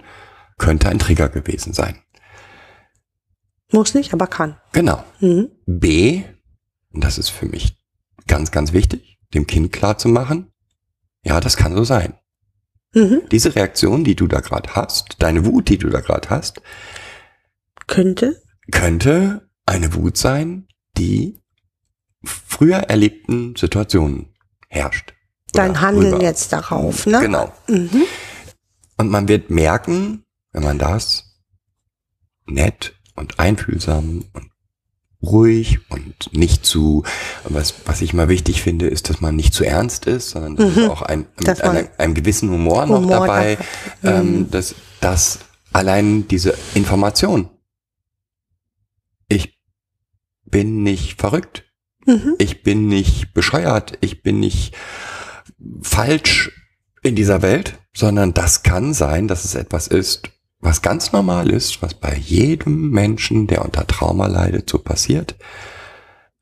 könnte ein Trigger gewesen sein. Muss nicht, aber kann. Genau. Mhm. B, und das ist für mich ganz, ganz wichtig, dem Kind klar zu machen, ja, das kann so sein. Mhm. Diese Reaktion, die du da gerade hast, deine Wut, die du da gerade hast, Könnte. könnte eine Wut sein, die früher erlebten Situationen herrscht. Dein Handeln rüber. jetzt darauf, ne? Genau. Mhm. Und man wird merken, wenn man das nett und einfühlsam und ruhig und nicht zu, was, was ich mal wichtig finde, ist, dass man nicht zu ernst ist, sondern dass es auch ein, mit einer, einem gewissen Humor, noch Humor dabei, dabei- ähm, dass, dass allein diese Information, bin nicht verrückt, Mhm. ich bin nicht bescheuert, ich bin nicht falsch in dieser Welt, sondern das kann sein, dass es etwas ist, was ganz normal ist, was bei jedem Menschen, der unter Trauma leidet, so passiert.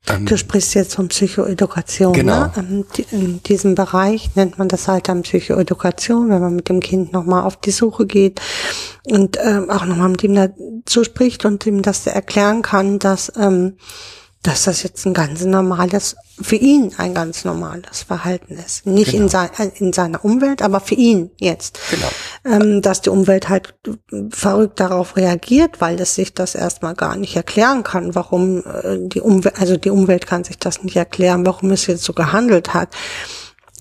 Ähm, Du sprichst jetzt von Psychoedukation. Genau. Ne? Ähm, die- In diesem Bereich nennt man das halt dann Psychoedukation, wenn man mit dem Kind nochmal auf die Suche geht und ähm, auch nochmal mit ihm dazu spricht und ihm das erklären kann, dass, ähm, dass das jetzt ein ganz normales, für ihn ein ganz normales Verhalten ist. Nicht in, Genau. sein, äh, in seiner Umwelt, aber für ihn jetzt. Genau. Ähm, dass die Umwelt halt verrückt darauf reagiert, weil es sich das erstmal gar nicht erklären kann, warum äh, die Umwelt, also die Umwelt kann sich das nicht erklären, warum es jetzt so gehandelt hat.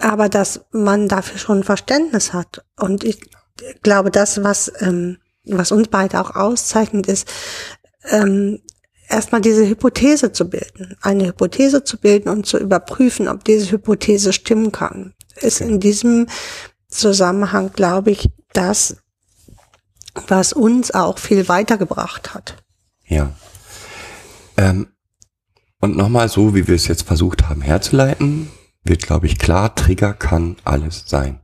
Aber dass man dafür schon Verständnis hat. Und ich glaube, das, was, ähm, was uns beide auch auszeichnet, ist, ähm, erstmal diese Hypothese zu bilden, eine Hypothese zu bilden und zu überprüfen, ob diese Hypothese stimmen kann, ist in diesem Zusammenhang, glaube ich, das, was uns auch viel weitergebracht hat. Ja. Ähm, und nochmal so, wie wir es jetzt versucht haben herzuleiten, wird, glaube ich, klar, Trigger kann alles sein.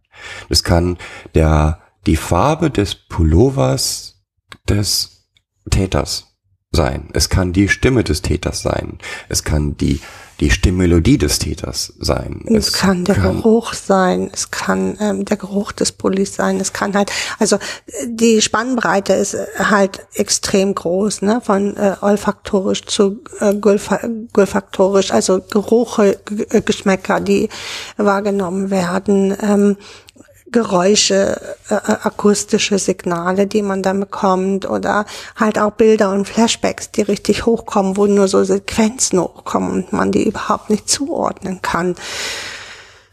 Das kann der, die Farbe des Pullovers des Täters sein. Es kann die Stimme des Täters sein. Es kann die, die Stimmmelodie des Täters sein. Es, kann der Geruch sein, es kann ähm, der Geruch des Pullis sein, es kann halt, also äh, die Spannbreite ist äh, halt extrem groß, ne, von äh, olfaktorisch zu äh, gulfa gulfaktorisch, also Geruche, G Geschmäcker, die wahrgenommen werden, ähm, Geräusche, äh, äh, akustische Signale, die man dann bekommt oder halt auch Bilder und Flashbacks, die richtig hochkommen, wo nur so Sequenzen hochkommen und man die überhaupt nicht zuordnen kann.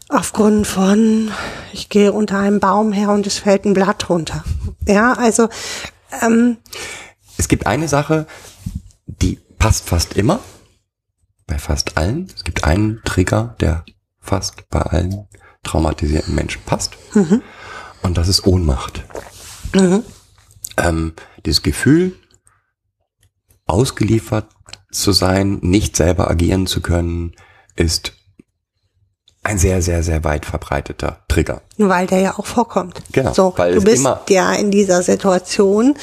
Aufgrund von, ich gehe unter einem Baum her und es fällt ein Blatt runter. Ja, also ähm, Es gibt eine Sache, die passt fast immer, bei fast allen. Es gibt einen Trigger, der fast bei allen traumatisierten Menschen passt. Und das ist Ohnmacht. Ähm, dieses Gefühl, ausgeliefert zu sein, nicht selber agieren zu können, ist ein sehr, sehr, sehr weit verbreiteter Trigger. Weil der ja auch vorkommt. Genau, So, weil du bist ja in dieser Situation,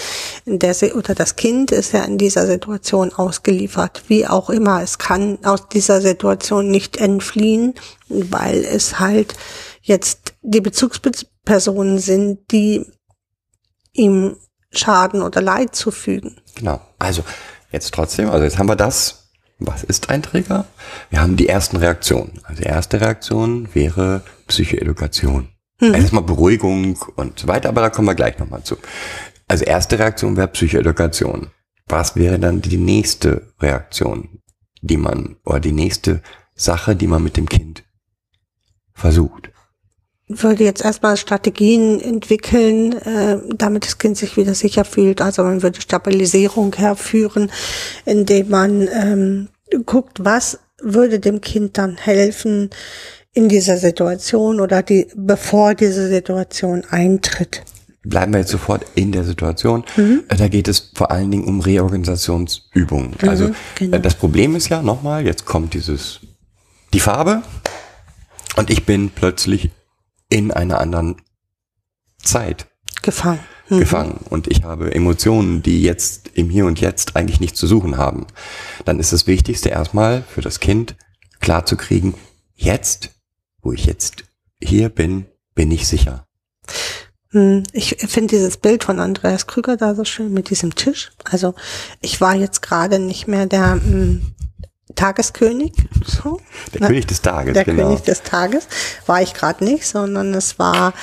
in der oder das Kind ist ja in dieser Situation ausgeliefert. Wie auch immer. Es kann aus dieser Situation nicht entfliehen, weil es halt jetzt die Bezugspersonen sind, die ihm Schaden oder Leid zufügen. Genau. Also jetzt trotzdem, also jetzt haben wir das. Was ist ein Trigger? Wir haben die ersten Reaktionen. Also die erste Reaktion wäre Psychoedukation. Also Erstmal Beruhigung und so weiter, aber da kommen wir gleich nochmal zu. Also erste Reaktion wäre Psychoedukation. Was wäre dann die nächste Reaktion, die man, oder die nächste Sache, die man mit dem Kind versucht? Würde jetzt erstmal Strategien entwickeln, äh, damit das Kind sich wieder sicher fühlt. Also man würde Stabilisierung herführen, indem man ähm, guckt, was würde dem Kind dann helfen in dieser Situation oder die, bevor diese Situation eintritt. bleiben wir jetzt sofort in der Situation. Äh, Da geht es vor allen Dingen um Reorganisationsübungen. Also genau. äh, das Problem ist ja nochmal, jetzt kommt dieses die Farbe und ich bin plötzlich in einer anderen Zeit Gefangen. gefangen und ich habe Emotionen, die jetzt im Hier und Jetzt eigentlich nichts zu suchen haben. Dann ist das Wichtigste erstmal für das Kind klar zu kriegen, jetzt, wo ich jetzt hier bin, bin ich sicher. Hm, Ich finde dieses Bild von Andreas Krüger da so schön mit diesem Tisch. Also ich war jetzt gerade nicht mehr der hm, Tageskönig, so. Der Ne? König des Tages, der genau. König des Tages war ich gerade nicht, sondern es war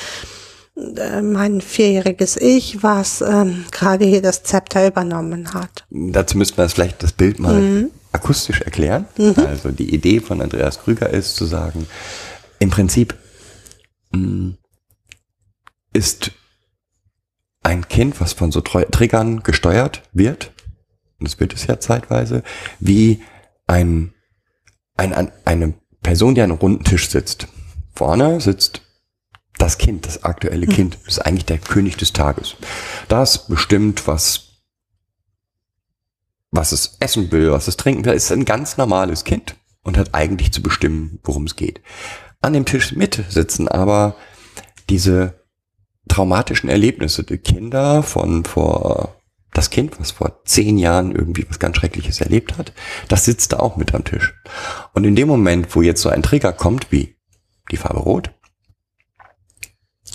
äh, mein vierjähriges Ich, was ähm, gerade hier das Zepter übernommen hat. Dazu müssten wir das vielleicht das Bild mal akustisch erklären. Also die Idee von Andreas Krüger ist zu sagen, im Prinzip mh, ist ein Kind, was von so Triggern gesteuert wird, und das wird es ja zeitweise, wie ein, ein, ein, eine Person, die an einem runden Tisch sitzt. Vorne sitzt das Kind, das aktuelle Kind, ist eigentlich der König des Tages. Das bestimmt, was was es essen will, was es trinken will, ist ein ganz normales Kind und hat eigentlich zu bestimmen, worum es geht. An dem Tisch mit sitzen aber diese traumatischen Erlebnisse, die Kinder von vor, das Kind, was vor zehn Jahren irgendwie was ganz Schreckliches erlebt hat, das sitzt da auch mit am Tisch. Und in dem Moment, wo jetzt so ein Trigger kommt, wie die Farbe Rot,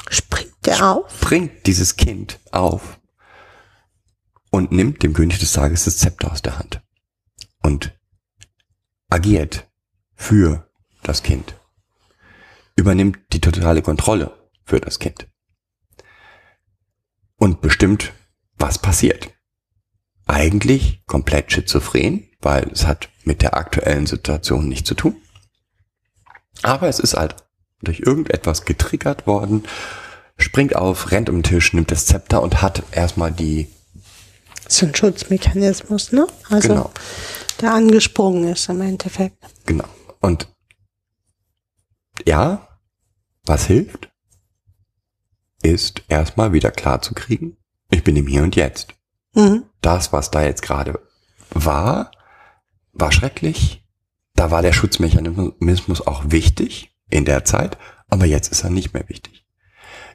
Springt der auf? bringt dieses Kind auf und nimmt dem König des Tages das Zepter aus der Hand und agiert für das Kind, übernimmt die totale Kontrolle für das Kind und bestimmt, was passiert. Eigentlich komplett schizophren, weil es hat mit der aktuellen Situation nichts zu tun. Aber es ist halt durch irgendetwas getriggert worden, springt auf, rennt um den Tisch, nimmt das Zepter und hat erstmal die, So ein Schutzmechanismus, ne? Also Genau. der angesprungen ist im Endeffekt. genau. Und ja, was hilft, ist erstmal wieder klar zu kriegen, ich bin im Hier und Jetzt. Mhm. Das, was da jetzt gerade war, war schrecklich. Da war der Schutzmechanismus auch wichtig in der Zeit, aber jetzt ist er nicht mehr wichtig.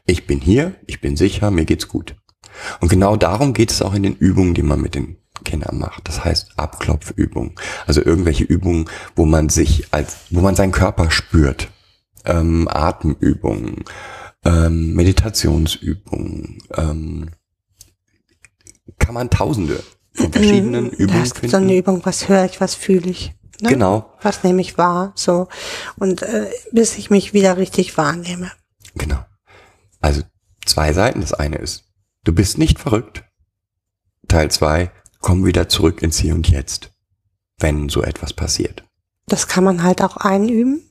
Ich bin hier, ich bin sicher, mir geht's gut. Und genau darum geht es auch in den Übungen, die man mit den Kindern macht. Das heißt Abklopfübungen. Also irgendwelche Übungen, wo man sich als, wo man seinen Körper spürt. Ähm, Atemübungen, ähm, Meditationsübungen, ähm, kann man tausende von verschiedenen Ja, Übungen gibt so eine finden. Übung, was höre ich, was fühle ich. Ne? Genau, Was nehme ich wahr, so. Und äh, bis ich mich wieder richtig wahrnehme. genau. Also zwei Seiten. Das eine ist, du bist nicht verrückt. Teil zwei, komm wieder zurück ins Hier und Jetzt, wenn so etwas passiert. Das kann man halt auch einüben.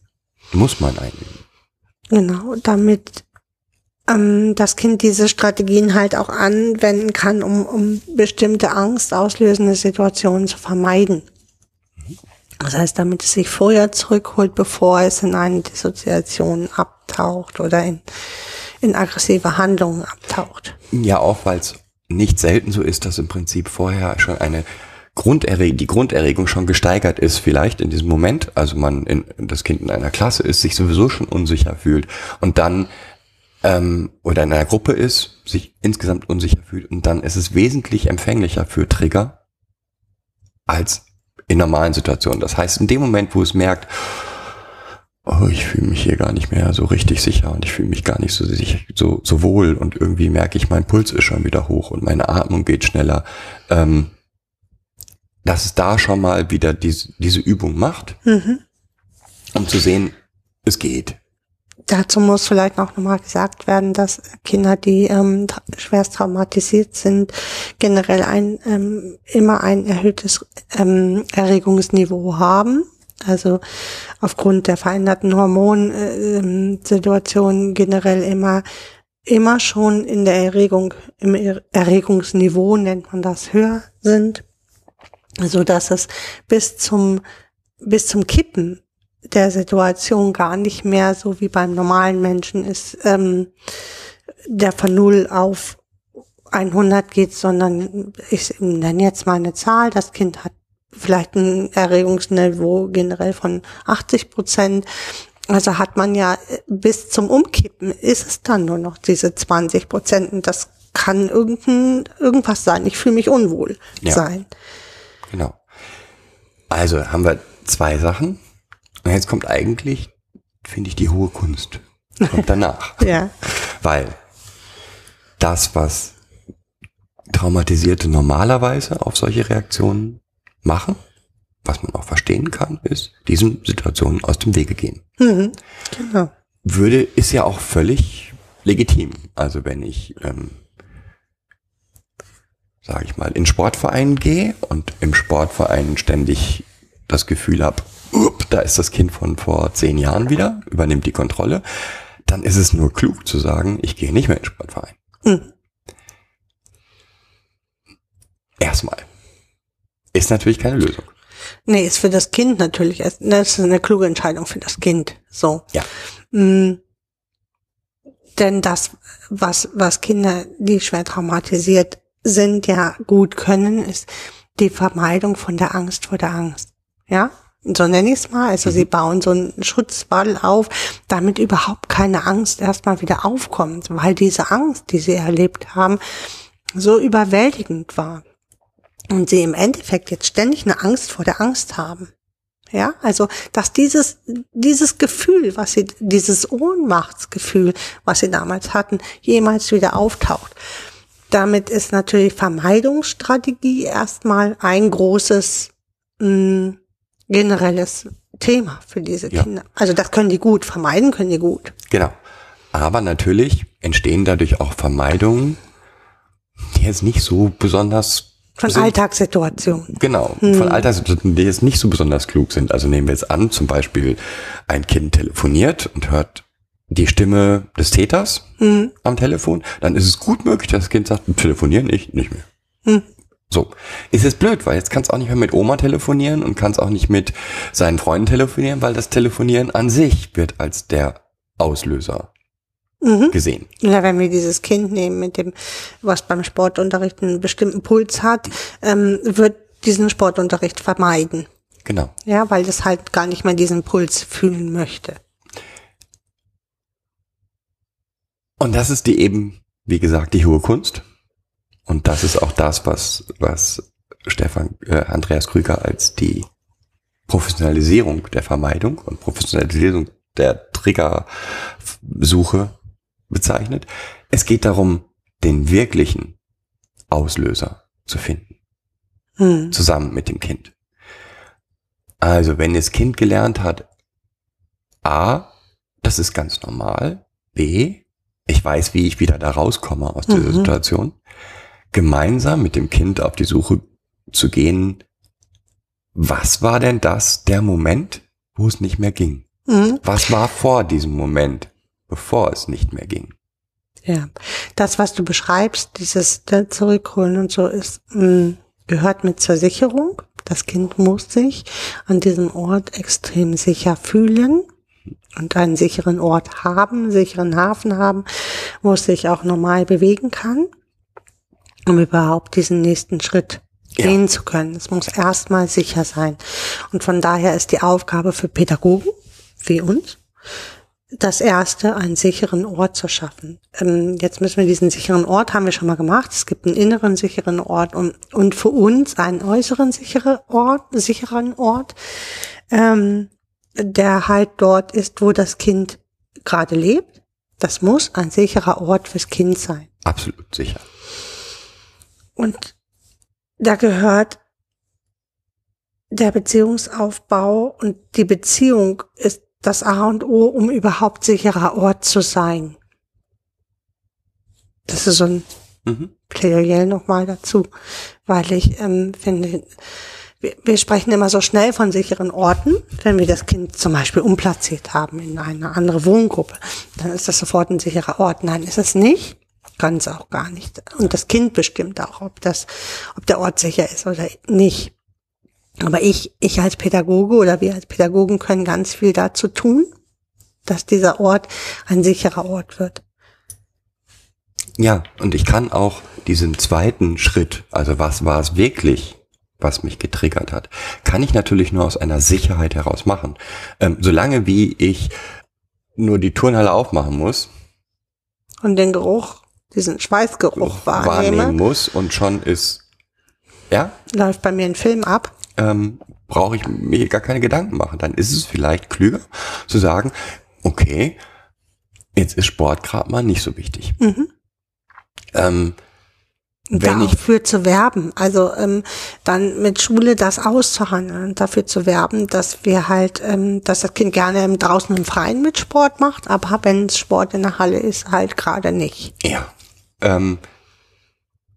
Muss man einüben. Genau, damit ähm, das Kind diese Strategien halt auch anwenden kann, um, um bestimmte angstauslösende Situationen zu vermeiden. Das heißt, damit es sich vorher zurückholt, bevor es in eine Dissoziation abtaucht oder in, in aggressive Handlungen abtaucht. Ja, auch weil es nicht selten so ist, dass im Prinzip vorher schon eine Grunderre die Grunderregung schon gesteigert ist vielleicht in diesem Moment, also man in, das Kind in einer Klasse ist, sich sowieso schon unsicher fühlt und dann ähm, oder in einer Gruppe ist, sich insgesamt unsicher fühlt und dann ist es wesentlich empfänglicher für Trigger als in normalen Situationen. Das heißt, in dem Moment, wo es merkt, oh, ich fühle mich hier gar nicht mehr so richtig sicher und ich fühle mich gar nicht so sicher, so, so wohl und irgendwie merke ich, mein Puls ist schon wieder hoch und meine Atmung geht schneller. Ähm, dass es da schon mal wieder diese, diese Übung macht, Mhm. um zu sehen, es geht. Dazu muss vielleicht auch nochmal gesagt werden, dass Kinder, die ähm, schwerst traumatisiert sind, generell ein ähm, immer ein erhöhtes ähm, Erregungsniveau haben. Also aufgrund der veränderten Hormonsituation generell immer immer schon in der Erregung im Er- Erregungsniveau nennt man das höher sind, so dass es bis zum bis zum Kippen der Situation gar nicht mehr so wie beim normalen Menschen ist, ähm, der von 0 auf 100 geht, sondern ich nenne jetzt mal eine Zahl, das Kind hat vielleicht ein Erregungsniveau generell von 80 Prozent. Also hat man ja äh, bis zum Umkippen ist es dann nur noch diese 20 Prozent und das kann irgendein, irgendwas sein. Ich fühle mich unwohl Ja. sein. Genau. Also haben wir zwei Sachen. Und jetzt kommt eigentlich, finde ich, die hohe Kunst. Kommt danach. Ja. Weil das, was Traumatisierte normalerweise auf solche Reaktionen machen, was man auch verstehen kann, ist, diesen Situationen aus dem Wege gehen. Mhm. Genau. Würde, ist ja auch völlig legitim. Also wenn ich, ähm, sage ich mal, in Sportverein gehe und im Sportverein ständig das Gefühl habe, da ist das Kind von vor zehn Jahren wieder, übernimmt die Kontrolle, dann ist es nur klug zu sagen, ich gehe nicht mehr in den Sportverein. Mhm. Erstmal. Ist natürlich keine Lösung. Nee, ist für das Kind natürlich, das ist eine kluge Entscheidung für das Kind. So. Ja. Mm. Denn das, was, was Kinder, die schwer traumatisiert sind, ja gut können, ist die Vermeidung von der Angst vor der Angst. Ja? So nenne ich es mal. Also sie bauen so einen Schutzwall auf, damit überhaupt keine Angst erstmal wieder aufkommt, weil diese Angst, die sie erlebt haben, so überwältigend war. Und sie im Endeffekt jetzt ständig eine Angst vor der Angst haben. Ja, also, dass dieses, dieses Gefühl, was sie, dieses Ohnmachtsgefühl, was sie damals hatten, jemals wieder auftaucht. Damit ist natürlich Vermeidungsstrategie erstmal ein großes mh, generelles Thema für diese Ja. Kinder. Also das können die gut, vermeiden können die gut. Genau. Aber natürlich entstehen dadurch auch Vermeidungen, die jetzt nicht so besonders Von sind. Alltagssituationen. Genau, von Alterssituationen, die jetzt nicht so besonders klug sind. Also nehmen wir jetzt an, zum Beispiel ein Kind telefoniert und hört die Stimme des Täters Mhm. am Telefon, dann ist es gut möglich, dass das Kind sagt, telefonieren ich nicht mehr. Mhm. So. Ist jetzt blöd, weil jetzt kannst du auch nicht mehr mit Oma telefonieren und kannst auch nicht mit seinen Freunden telefonieren, weil das Telefonieren an sich wird als der Auslöser Mhm. gesehen. Ja, wenn wir dieses Kind nehmen mit dem, was beim Sportunterricht einen bestimmten Puls hat, ähm, wird diesen Sportunterricht vermeiden. Genau. Ja, weil das halt gar nicht mehr diesen Puls fühlen möchte. Und das ist die eben, wie gesagt, die hohe Kunst. Und das ist auch das, was, was Stefan, äh, Andreas Krüger als die Professionalisierung der Vermeidung und Professionalisierung der Triggersuche bezeichnet. Es geht darum, den wirklichen Auslöser zu finden Hm. zusammen mit dem Kind. Also wenn das Kind gelernt hat, A, das ist ganz normal, B, ich weiß, wie ich wieder da rauskomme aus dieser Mhm. Situation, gemeinsam mit dem Kind auf die Suche zu gehen, was war denn das, der Moment, wo es nicht mehr ging? Hm. Was war vor diesem Moment, bevor es nicht mehr ging? Ja, das, was du beschreibst, dieses äh, Zurückholen und so, ist mh, gehört mit zur Sicherung. Das Kind muss sich an diesem Ort extrem sicher fühlen und einen sicheren Ort haben, einen sicheren Hafen haben, wo es sich auch normal bewegen kann, um überhaupt diesen nächsten Schritt Ja. gehen zu können. Es muss erstmal sicher sein. Und von daher ist die Aufgabe für Pädagogen, wie uns, das erste, einen sicheren Ort zu schaffen. Ähm, jetzt müssen wir diesen sicheren Ort, haben wir schon mal gemacht. Es gibt einen inneren sicheren Ort und, und für uns einen äußeren sicheren Ort, sicheren Ort, ähm, der halt dort ist, wo das Kind gerade lebt. Das muss ein sicherer Ort fürs Kind sein. Absolut sicher. Und da gehört der Beziehungsaufbau und die Beziehung ist das A und O, um überhaupt sicherer Ort zu sein. Das ist so ein Mhm. Plädoyer nochmal dazu, weil ich ähm, finde, wir, wir sprechen immer so schnell von sicheren Orten, wenn wir das Kind zum Beispiel umplatziert haben in eine andere Wohngruppe, dann ist das sofort ein sicherer Ort. Nein, ist es nicht. Kann es auch gar nicht. Und das Kind bestimmt auch, ob das, ob der Ort sicher ist oder nicht. Aber ich, ich als Pädagoge oder wir als Pädagogen können ganz viel dazu tun, dass dieser Ort ein sicherer Ort wird. Ja, und ich kann auch diesen zweiten Schritt, also was war es wirklich, was mich getriggert hat, kann ich natürlich nur aus einer Sicherheit heraus machen. Ähm, solange wie ich nur die Turnhalle aufmachen muss, Und den Geruch, diesen Schweißgeruch wahrnehme, wahrnehmen muss und schon ist, ja, läuft bei mir ein Film ab. ähm, brauche ich mir gar keine Gedanken machen. Dann ist es vielleicht klüger zu sagen, okay, jetzt ist Sport gerade mal nicht so wichtig. Mhm. Ähm, wenn ich dafür zu werben, also ähm, dann mit Schule das auszuhandeln dafür zu werben, dass wir halt, ähm, dass das Kind gerne draußen im Freien mit Sport macht, aber wenn es Sport in der Halle ist, halt gerade nicht. Ja. Ähm,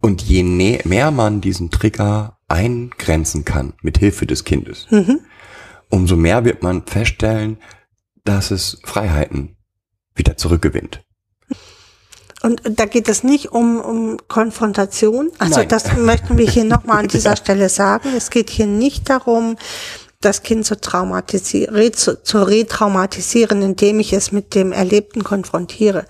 und je mehr man diesen Trigger eingrenzen kann mit Hilfe des Kindes, Mhm. umso mehr wird man feststellen, dass es Freiheiten wieder zurückgewinnt. Und da geht es nicht um, um Konfrontation. Also Nein. das möchten wir hier nochmal an dieser Stelle sagen. Es geht hier nicht darum, das Kind zu traumatisieren, re, zu, zu retraumatisieren, indem ich es mit dem Erlebten konfrontiere.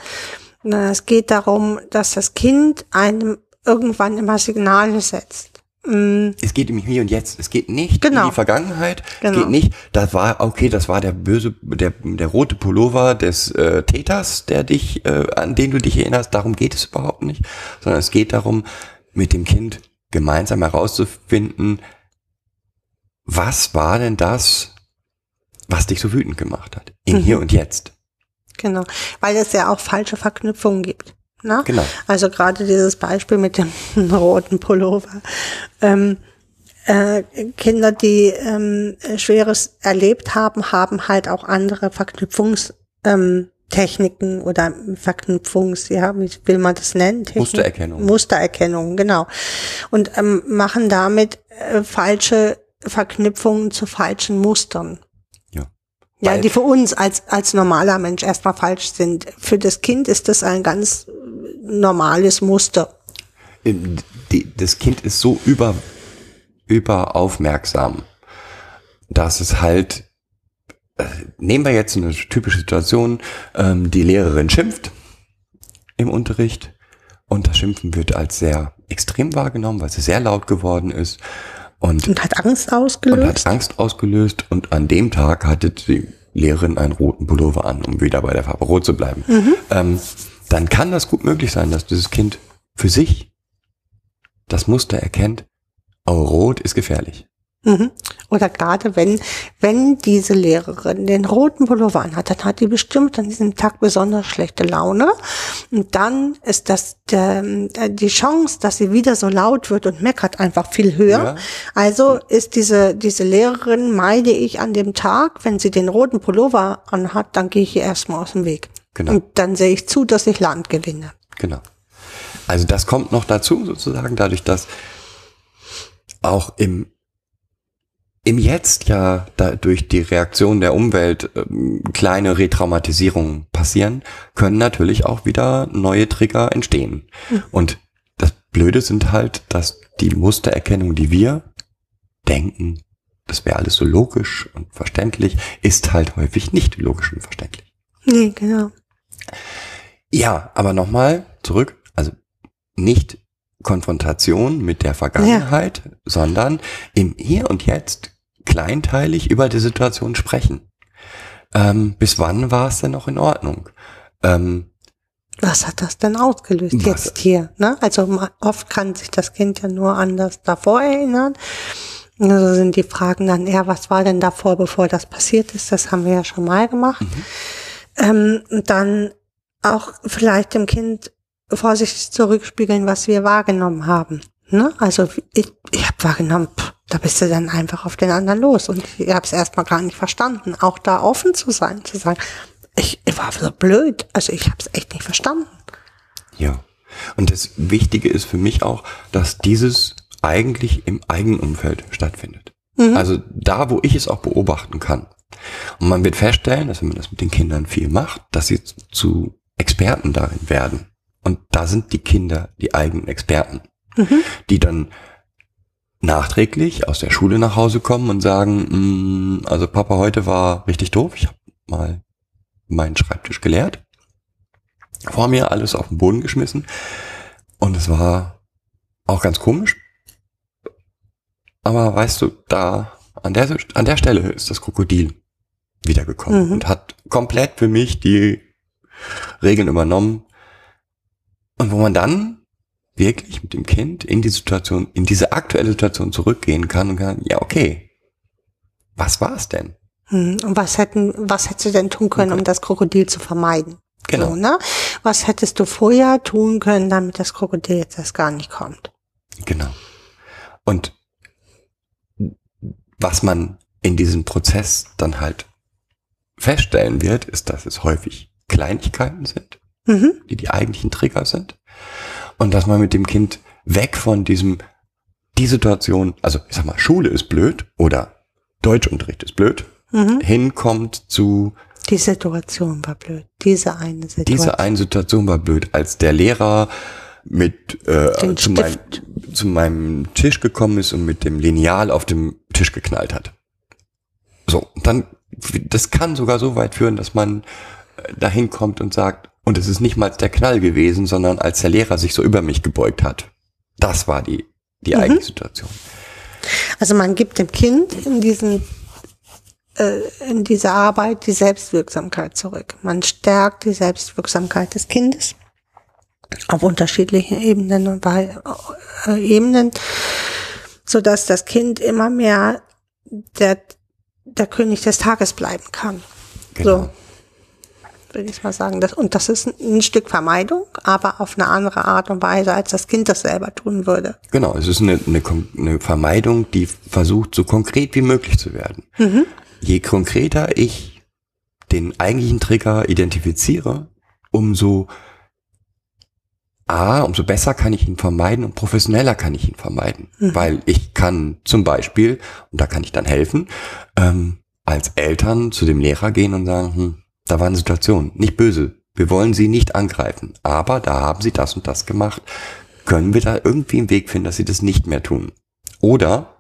Es geht darum, dass das Kind einem irgendwann immer Signale setzt. Mm, Es geht im Hier und Jetzt. Es geht nicht Genau. in die Vergangenheit. Genau. Es geht nicht, das war, okay, das war der böse, der, der rote Pullover des äh, Täters, der dich, äh, an den du dich erinnerst. Darum geht es überhaupt nicht. Sondern es geht darum, mit dem Kind gemeinsam herauszufinden, was war denn das, was dich so wütend gemacht hat? Im Mhm. Hier und Jetzt. Genau, weil es ja auch falsche Verknüpfungen gibt. Ne? Genau. Also gerade dieses Beispiel mit dem roten Pullover. Ähm, äh, Kinder, die ähm, Schweres erlebt haben, haben halt auch andere Verknüpfungstechniken ähm, Techniken oder Verknüpfungs, ja, wie will man das nennen? Technik? Mustererkennung. Mustererkennung, genau. Und ähm, machen damit äh, falsche Verknüpfungen zu falschen Mustern. Ja. Die für uns als, als normaler Mensch erstmal falsch sind. Für das Kind ist das ein ganz äh, normales Muster. Das Kind ist so über, über aufmerksam, dass es halt, äh, nehmen wir jetzt eine typische Situation, ähm, die Lehrerin schimpft im Unterricht und das Schimpfen wird als sehr extrem wahrgenommen, weil es sehr laut geworden ist und, Und hat Angst und ausgelöst. hat Angst ausgelöst und an dem Tag hatte die Lehrerin einen roten Pullover an, um wieder bei der Farbe rot zu bleiben. Ähm, dann kann das gut möglich sein, dass dieses Kind für sich das Muster erkennt, oh, rot ist gefährlich. Mhm. Oder gerade wenn, wenn diese Lehrerin den roten Pullover anhat, dann hat die bestimmt an diesem Tag besonders schlechte Laune. Und dann ist das der, äh, die Chance, dass sie wieder so laut wird und meckert, einfach viel höher. Ja. Also ist diese, diese Lehrerin, meide ich an dem Tag, wenn sie den roten Pullover anhat, dann gehe ich ihr erstmal aus dem Weg. Genau. Und dann sehe ich zu, dass ich Land gewinne. Genau. Also das kommt noch dazu, sozusagen, dadurch, dass auch im, im Jetzt ja da durch die Reaktion der Umwelt ähm, kleine Retraumatisierungen passieren, können natürlich auch wieder neue Trigger entstehen. Und das Blöde sind halt, dass die Mustererkennung, die wir denken, das wäre alles so logisch und verständlich, ist halt häufig nicht logisch und verständlich. Nee, genau. Ja, aber nochmal zurück. Also nicht Konfrontation mit der Vergangenheit, sondern im Hier und Jetzt kleinteilig über die Situation sprechen. Ähm, bis wann war es denn noch in Ordnung? Ähm, Was hat das denn ausgelöst Was- jetzt hier? Ne? Also oft kann sich das Kind ja nur an das davor erinnern. Also sind die Fragen dann eher, was war denn davor, bevor das passiert ist? Das haben wir ja schon mal gemacht. Ähm, und dann auch vielleicht dem Kind vorsichtig zurückspiegeln, was wir wahrgenommen haben. Ne? Also ich, ich habe wahrgenommen, pff, da bist du dann einfach auf den anderen los. Und ich habe es erstmal gar nicht verstanden. Auch da offen zu sein, zu sagen, ich, ich war so blöd. Also ich habe es echt nicht verstanden. Ja. Und das Wichtige ist für mich auch, dass dieses eigentlich im eigenen Umfeld stattfindet. Also da, wo ich es auch beobachten kann. Und man wird feststellen, dass wenn man das mit den Kindern viel macht, dass sie zu Experten darin werden. Und da sind die Kinder die eigenen Experten, die dann nachträglich aus der Schule nach Hause kommen und sagen, "Mm, also Papa heute war richtig doof, ich habe mal meinen Schreibtisch geleert vor mir alles auf den Boden geschmissen. Und es war auch ganz komisch. Aber weißt du, da an der, an der Stelle ist das Krokodil wiedergekommen Mhm. und hat komplett für mich die Regeln übernommen. Und wo man dann wirklich mit dem Kind in die Situation, in diese aktuelle Situation zurückgehen kann und kann, ja, okay, was war es denn? Hm, Und was hätten, was hättest du denn tun können, um das Krokodil zu vermeiden? Genau. So, ne? Was hättest du vorher tun können, damit das Krokodil jetzt erst gar nicht kommt? Genau. Und was man in diesem Prozess dann halt feststellen wird, ist, dass es häufig Kleinigkeiten sind, Mhm. die die eigentlichen Trigger sind. Und dass man mit dem Kind weg von diesem, die Situation, also ich sag mal, Schule ist blöd oder Deutschunterricht ist blöd, Mhm. hinkommt zu Die Situation war blöd. Diese eine Situation. Diese eine Situation war blöd, als der Lehrer mit äh, zu, mein, zu meinem Tisch gekommen ist und mit dem Lineal auf dem Tisch geknallt hat. So, und dann, das kann sogar so weit führen, dass man äh, dahin kommt und sagt, und es ist nicht mal der Knall gewesen, sondern als der Lehrer sich so über mich gebeugt hat. Das war die, die eigentliche Situation. Also man gibt dem Kind in diesen äh, in dieser Arbeit die Selbstwirksamkeit zurück. Man stärkt die Selbstwirksamkeit des Kindes auf unterschiedlichen Ebenen und bei äh, Ebenen, so dass das Kind immer mehr der der König des Tages bleiben kann. Genau. So würde ich mal sagen. Das, und das ist ein, Stück Vermeidung, aber auf eine andere Art und Weise, als das Kind das selber tun würde. Genau, es ist eine, eine, eine Vermeidung, die versucht, so konkret wie möglich zu werden. Je konkreter ich den eigentlichen Trigger identifiziere, umso A, umso besser kann ich ihn vermeiden und professioneller kann ich ihn vermeiden. Weil ich kann zum Beispiel, und da kann ich dann helfen, ähm, als Eltern zu dem Lehrer gehen und sagen, hm, da war eine Situation, nicht böse, wir wollen sie nicht angreifen, aber da haben sie das und das gemacht. Können wir da irgendwie einen Weg finden, dass sie das nicht mehr tun? Oder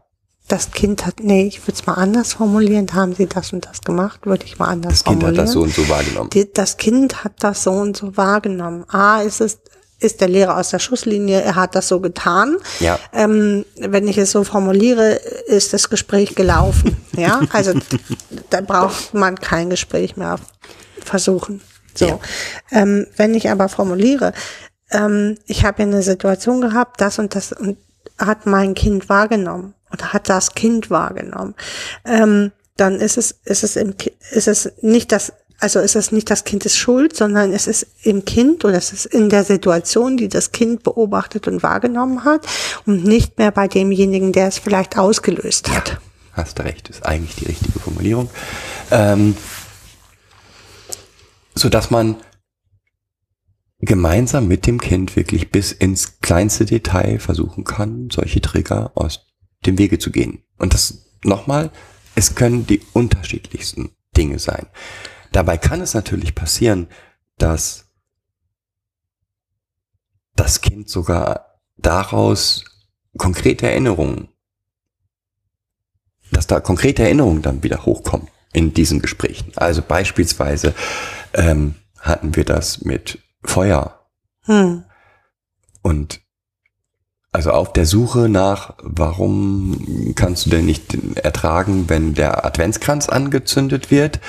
Das Kind hat, nee, ich würde es mal anders formulieren, haben sie das und das gemacht, würde ich mal anders das Kind hat formulieren. das so und so wahrgenommen. Die, das Kind hat das so und so wahrgenommen. A, ist es, ist der Lehrer aus der Schusslinie, er hat das so getan. Ja. Ähm, wenn ich es so formuliere, ist das Gespräch gelaufen. ja, also da braucht man kein Gespräch mehr versuchen. So. Ja. Ähm, wenn ich aber formuliere, ähm, ich habe eine Situation gehabt, das und das und hat mein Kind wahrgenommen oder hat das Kind wahrgenommen, ähm, dann ist es ist es im, ist es nicht das also ist es nicht das Kind ist schuld, sondern es ist im Kind oder es ist in der Situation, die das Kind beobachtet und wahrgenommen hat und nicht mehr bei demjenigen, der es vielleicht ausgelöst hat. Hast du recht, ist eigentlich die richtige Formulierung. Ähm, so dass man gemeinsam mit dem Kind wirklich bis ins kleinste Detail versuchen kann, solche Trigger aus dem Wege zu gehen. Und das nochmal, es können die unterschiedlichsten Dinge sein. Dabei kann es natürlich passieren, dass das Kind sogar daraus konkrete Erinnerungen dass da konkrete Erinnerungen dann wieder hochkommen in diesen Gesprächen. Also beispielsweise ähm, hatten wir das mit Feuer Hm. und also auf der Suche nach, warum kannst du denn nicht ertragen, wenn der Adventskranz angezündet wird,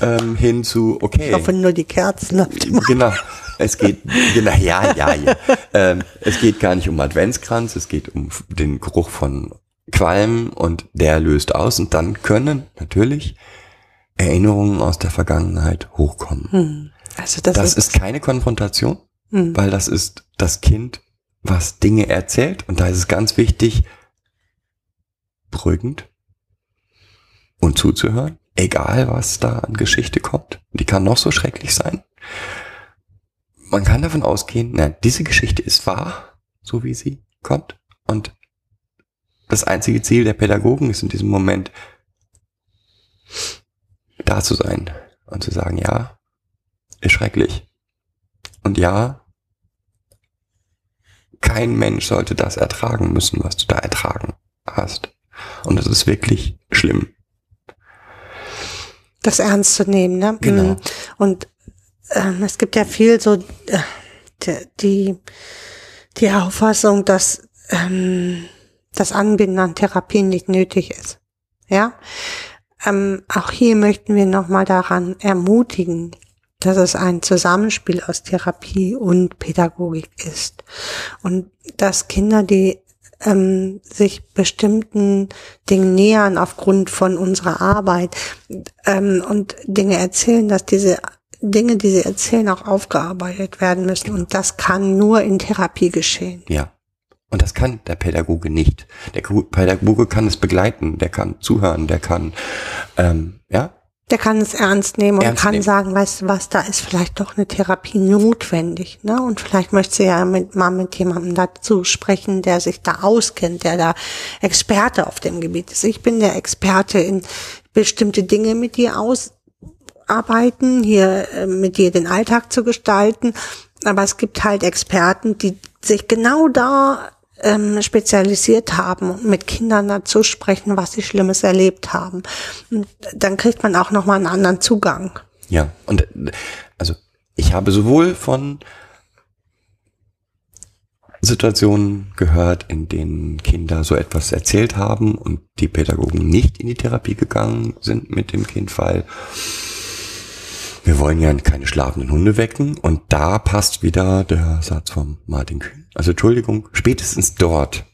ähm, hin zu, okay. Ich hoffe nur die Kerzen. auf dem- Genau. Es geht, genau, ja, ja, ja. Ähm, es geht gar nicht um Adventskranz, es geht um den Geruch von Qualm und der löst aus und dann können natürlich Erinnerungen aus der Vergangenheit hochkommen. Hm. Also das, Das ist, ist keine Konfrontation, Hm. weil das ist das Kind, was Dinge erzählt und da ist es ganz wichtig, beruhigend und zuzuhören, egal was da an Geschichte kommt. Die kann noch so schrecklich sein. Man kann davon ausgehen, na, diese Geschichte ist wahr, so wie sie kommt und das einzige Ziel der Pädagogen ist in diesem Moment, da zu sein und zu sagen, ja, ist schrecklich. Und ja, kein Mensch sollte das ertragen müssen, was du da ertragen hast. Und es ist wirklich schlimm. das ernst zu nehmen. Ne? Genau. Mm. Und ähm, es gibt ja viel so äh, die, die, die Auffassung, dass ähm, das Anbinden an Therapien nicht nötig ist. Ja, ähm, auch hier möchten wir nochmal daran ermutigen, dass es ein Zusammenspiel aus Therapie und Pädagogik ist. Und dass Kinder, die ähm, sich bestimmten Dingen nähern aufgrund von unserer Arbeit ähm, und Dinge erzählen, dass diese Dinge, die sie erzählen, auch aufgearbeitet werden müssen. Und das kann nur in Therapie geschehen. Ja. Und das kann der Pädagoge nicht. Der Pädagoge kann es begleiten, der kann zuhören, der kann, ähm, ja, Der kann es ernst nehmen und Ernst kann nehmen. sagen, weißt du was, da ist vielleicht doch eine Therapie notwendig. Ne? Und vielleicht möchte sie ja mit, mal mit jemandem dazu sprechen, der sich da auskennt, der da Experte auf dem Gebiet ist. Ich bin der Experte in bestimmte Dinge mit dir ausarbeiten, hier äh, mit dir den Alltag zu gestalten. Aber es gibt halt Experten, die sich genau da ähm, spezialisiert haben, mit Kindern dazu sprechen, was sie Schlimmes erlebt haben. Und dann kriegt man auch nochmal einen anderen Zugang. Ja, und also ich habe sowohl von Situationen gehört, in denen Kinder so etwas erzählt haben und die Pädagogen nicht in die Therapie gegangen sind mit dem Kind, weil wir wollen ja keine schlafenden Hunde wecken und da passt wieder der Satz von Martin Kühn. Also Entschuldigung, spätestens dort.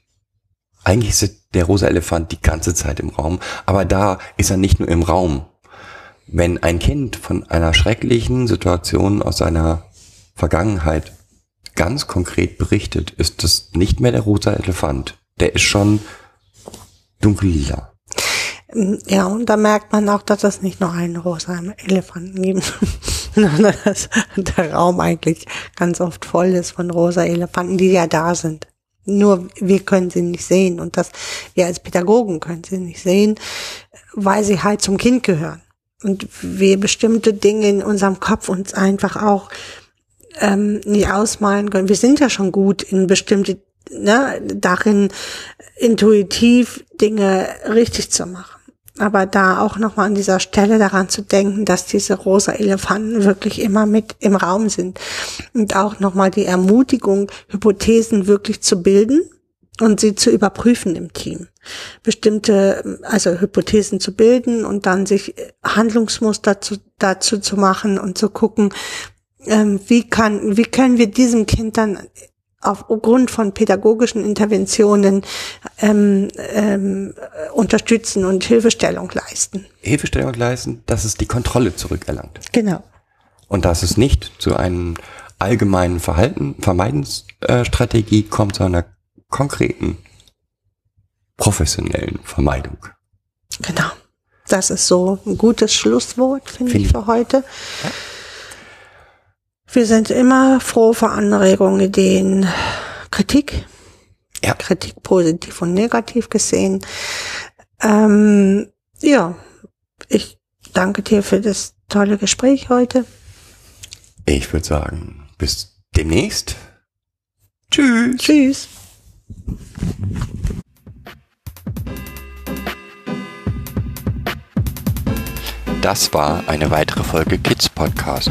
Eigentlich ist der rosa Elefant die ganze Zeit im Raum, aber da ist er nicht nur im Raum, wenn ein Kind von einer schrecklichen Situation aus seiner Vergangenheit ganz konkret berichtet, ist das nicht mehr der rosa Elefant. Der ist schon dunkellila. Ja, und da merkt man auch, dass es nicht nur einen rosa Elefanten gibt, sondern dass der Raum eigentlich ganz oft voll ist von rosa Elefanten, die ja da sind. Nur wir können sie nicht sehen und das wir als Pädagogen können sie nicht sehen, weil sie halt zum Kind gehören. Und wir bestimmte Dinge in unserem Kopf uns einfach auch ähm, nicht ausmalen können. Wir sind ja schon gut in bestimmte, ne, darin intuitiv Dinge richtig zu machen. Aber da auch nochmal an dieser Stelle daran zu denken, dass diese rosa Elefanten wirklich immer mit im Raum sind. Und auch nochmal die Ermutigung, Hypothesen wirklich zu bilden und sie zu überprüfen im Team. Bestimmte, also Hypothesen zu bilden und dann sich Handlungsmuster zu, dazu zu machen und zu gucken, ähm, wie kann, wie können wir diesem Kind dann aufgrund von pädagogischen Interventionen ähm, ähm, unterstützen und Hilfestellung leisten. Hilfestellung leisten, dass es die Kontrolle zurückerlangt. Genau. Und dass es nicht zu einem allgemeinen Verhalten, Vermeidensstrategie kommt, sondern einer konkreten, professionellen Vermeidung. Genau. Das ist so ein gutes Schlusswort, finde Finde ich, ich. für heute. Wir sind immer froh für Anregungen, Ideen, Kritik. Ja. Kritik positiv und negativ gesehen. Ähm, ja, ich danke dir für das tolle Gespräch heute. Ich würde sagen, bis demnächst. Tschüss. Tschüss. Das war eine weitere Folge Kids Podcast.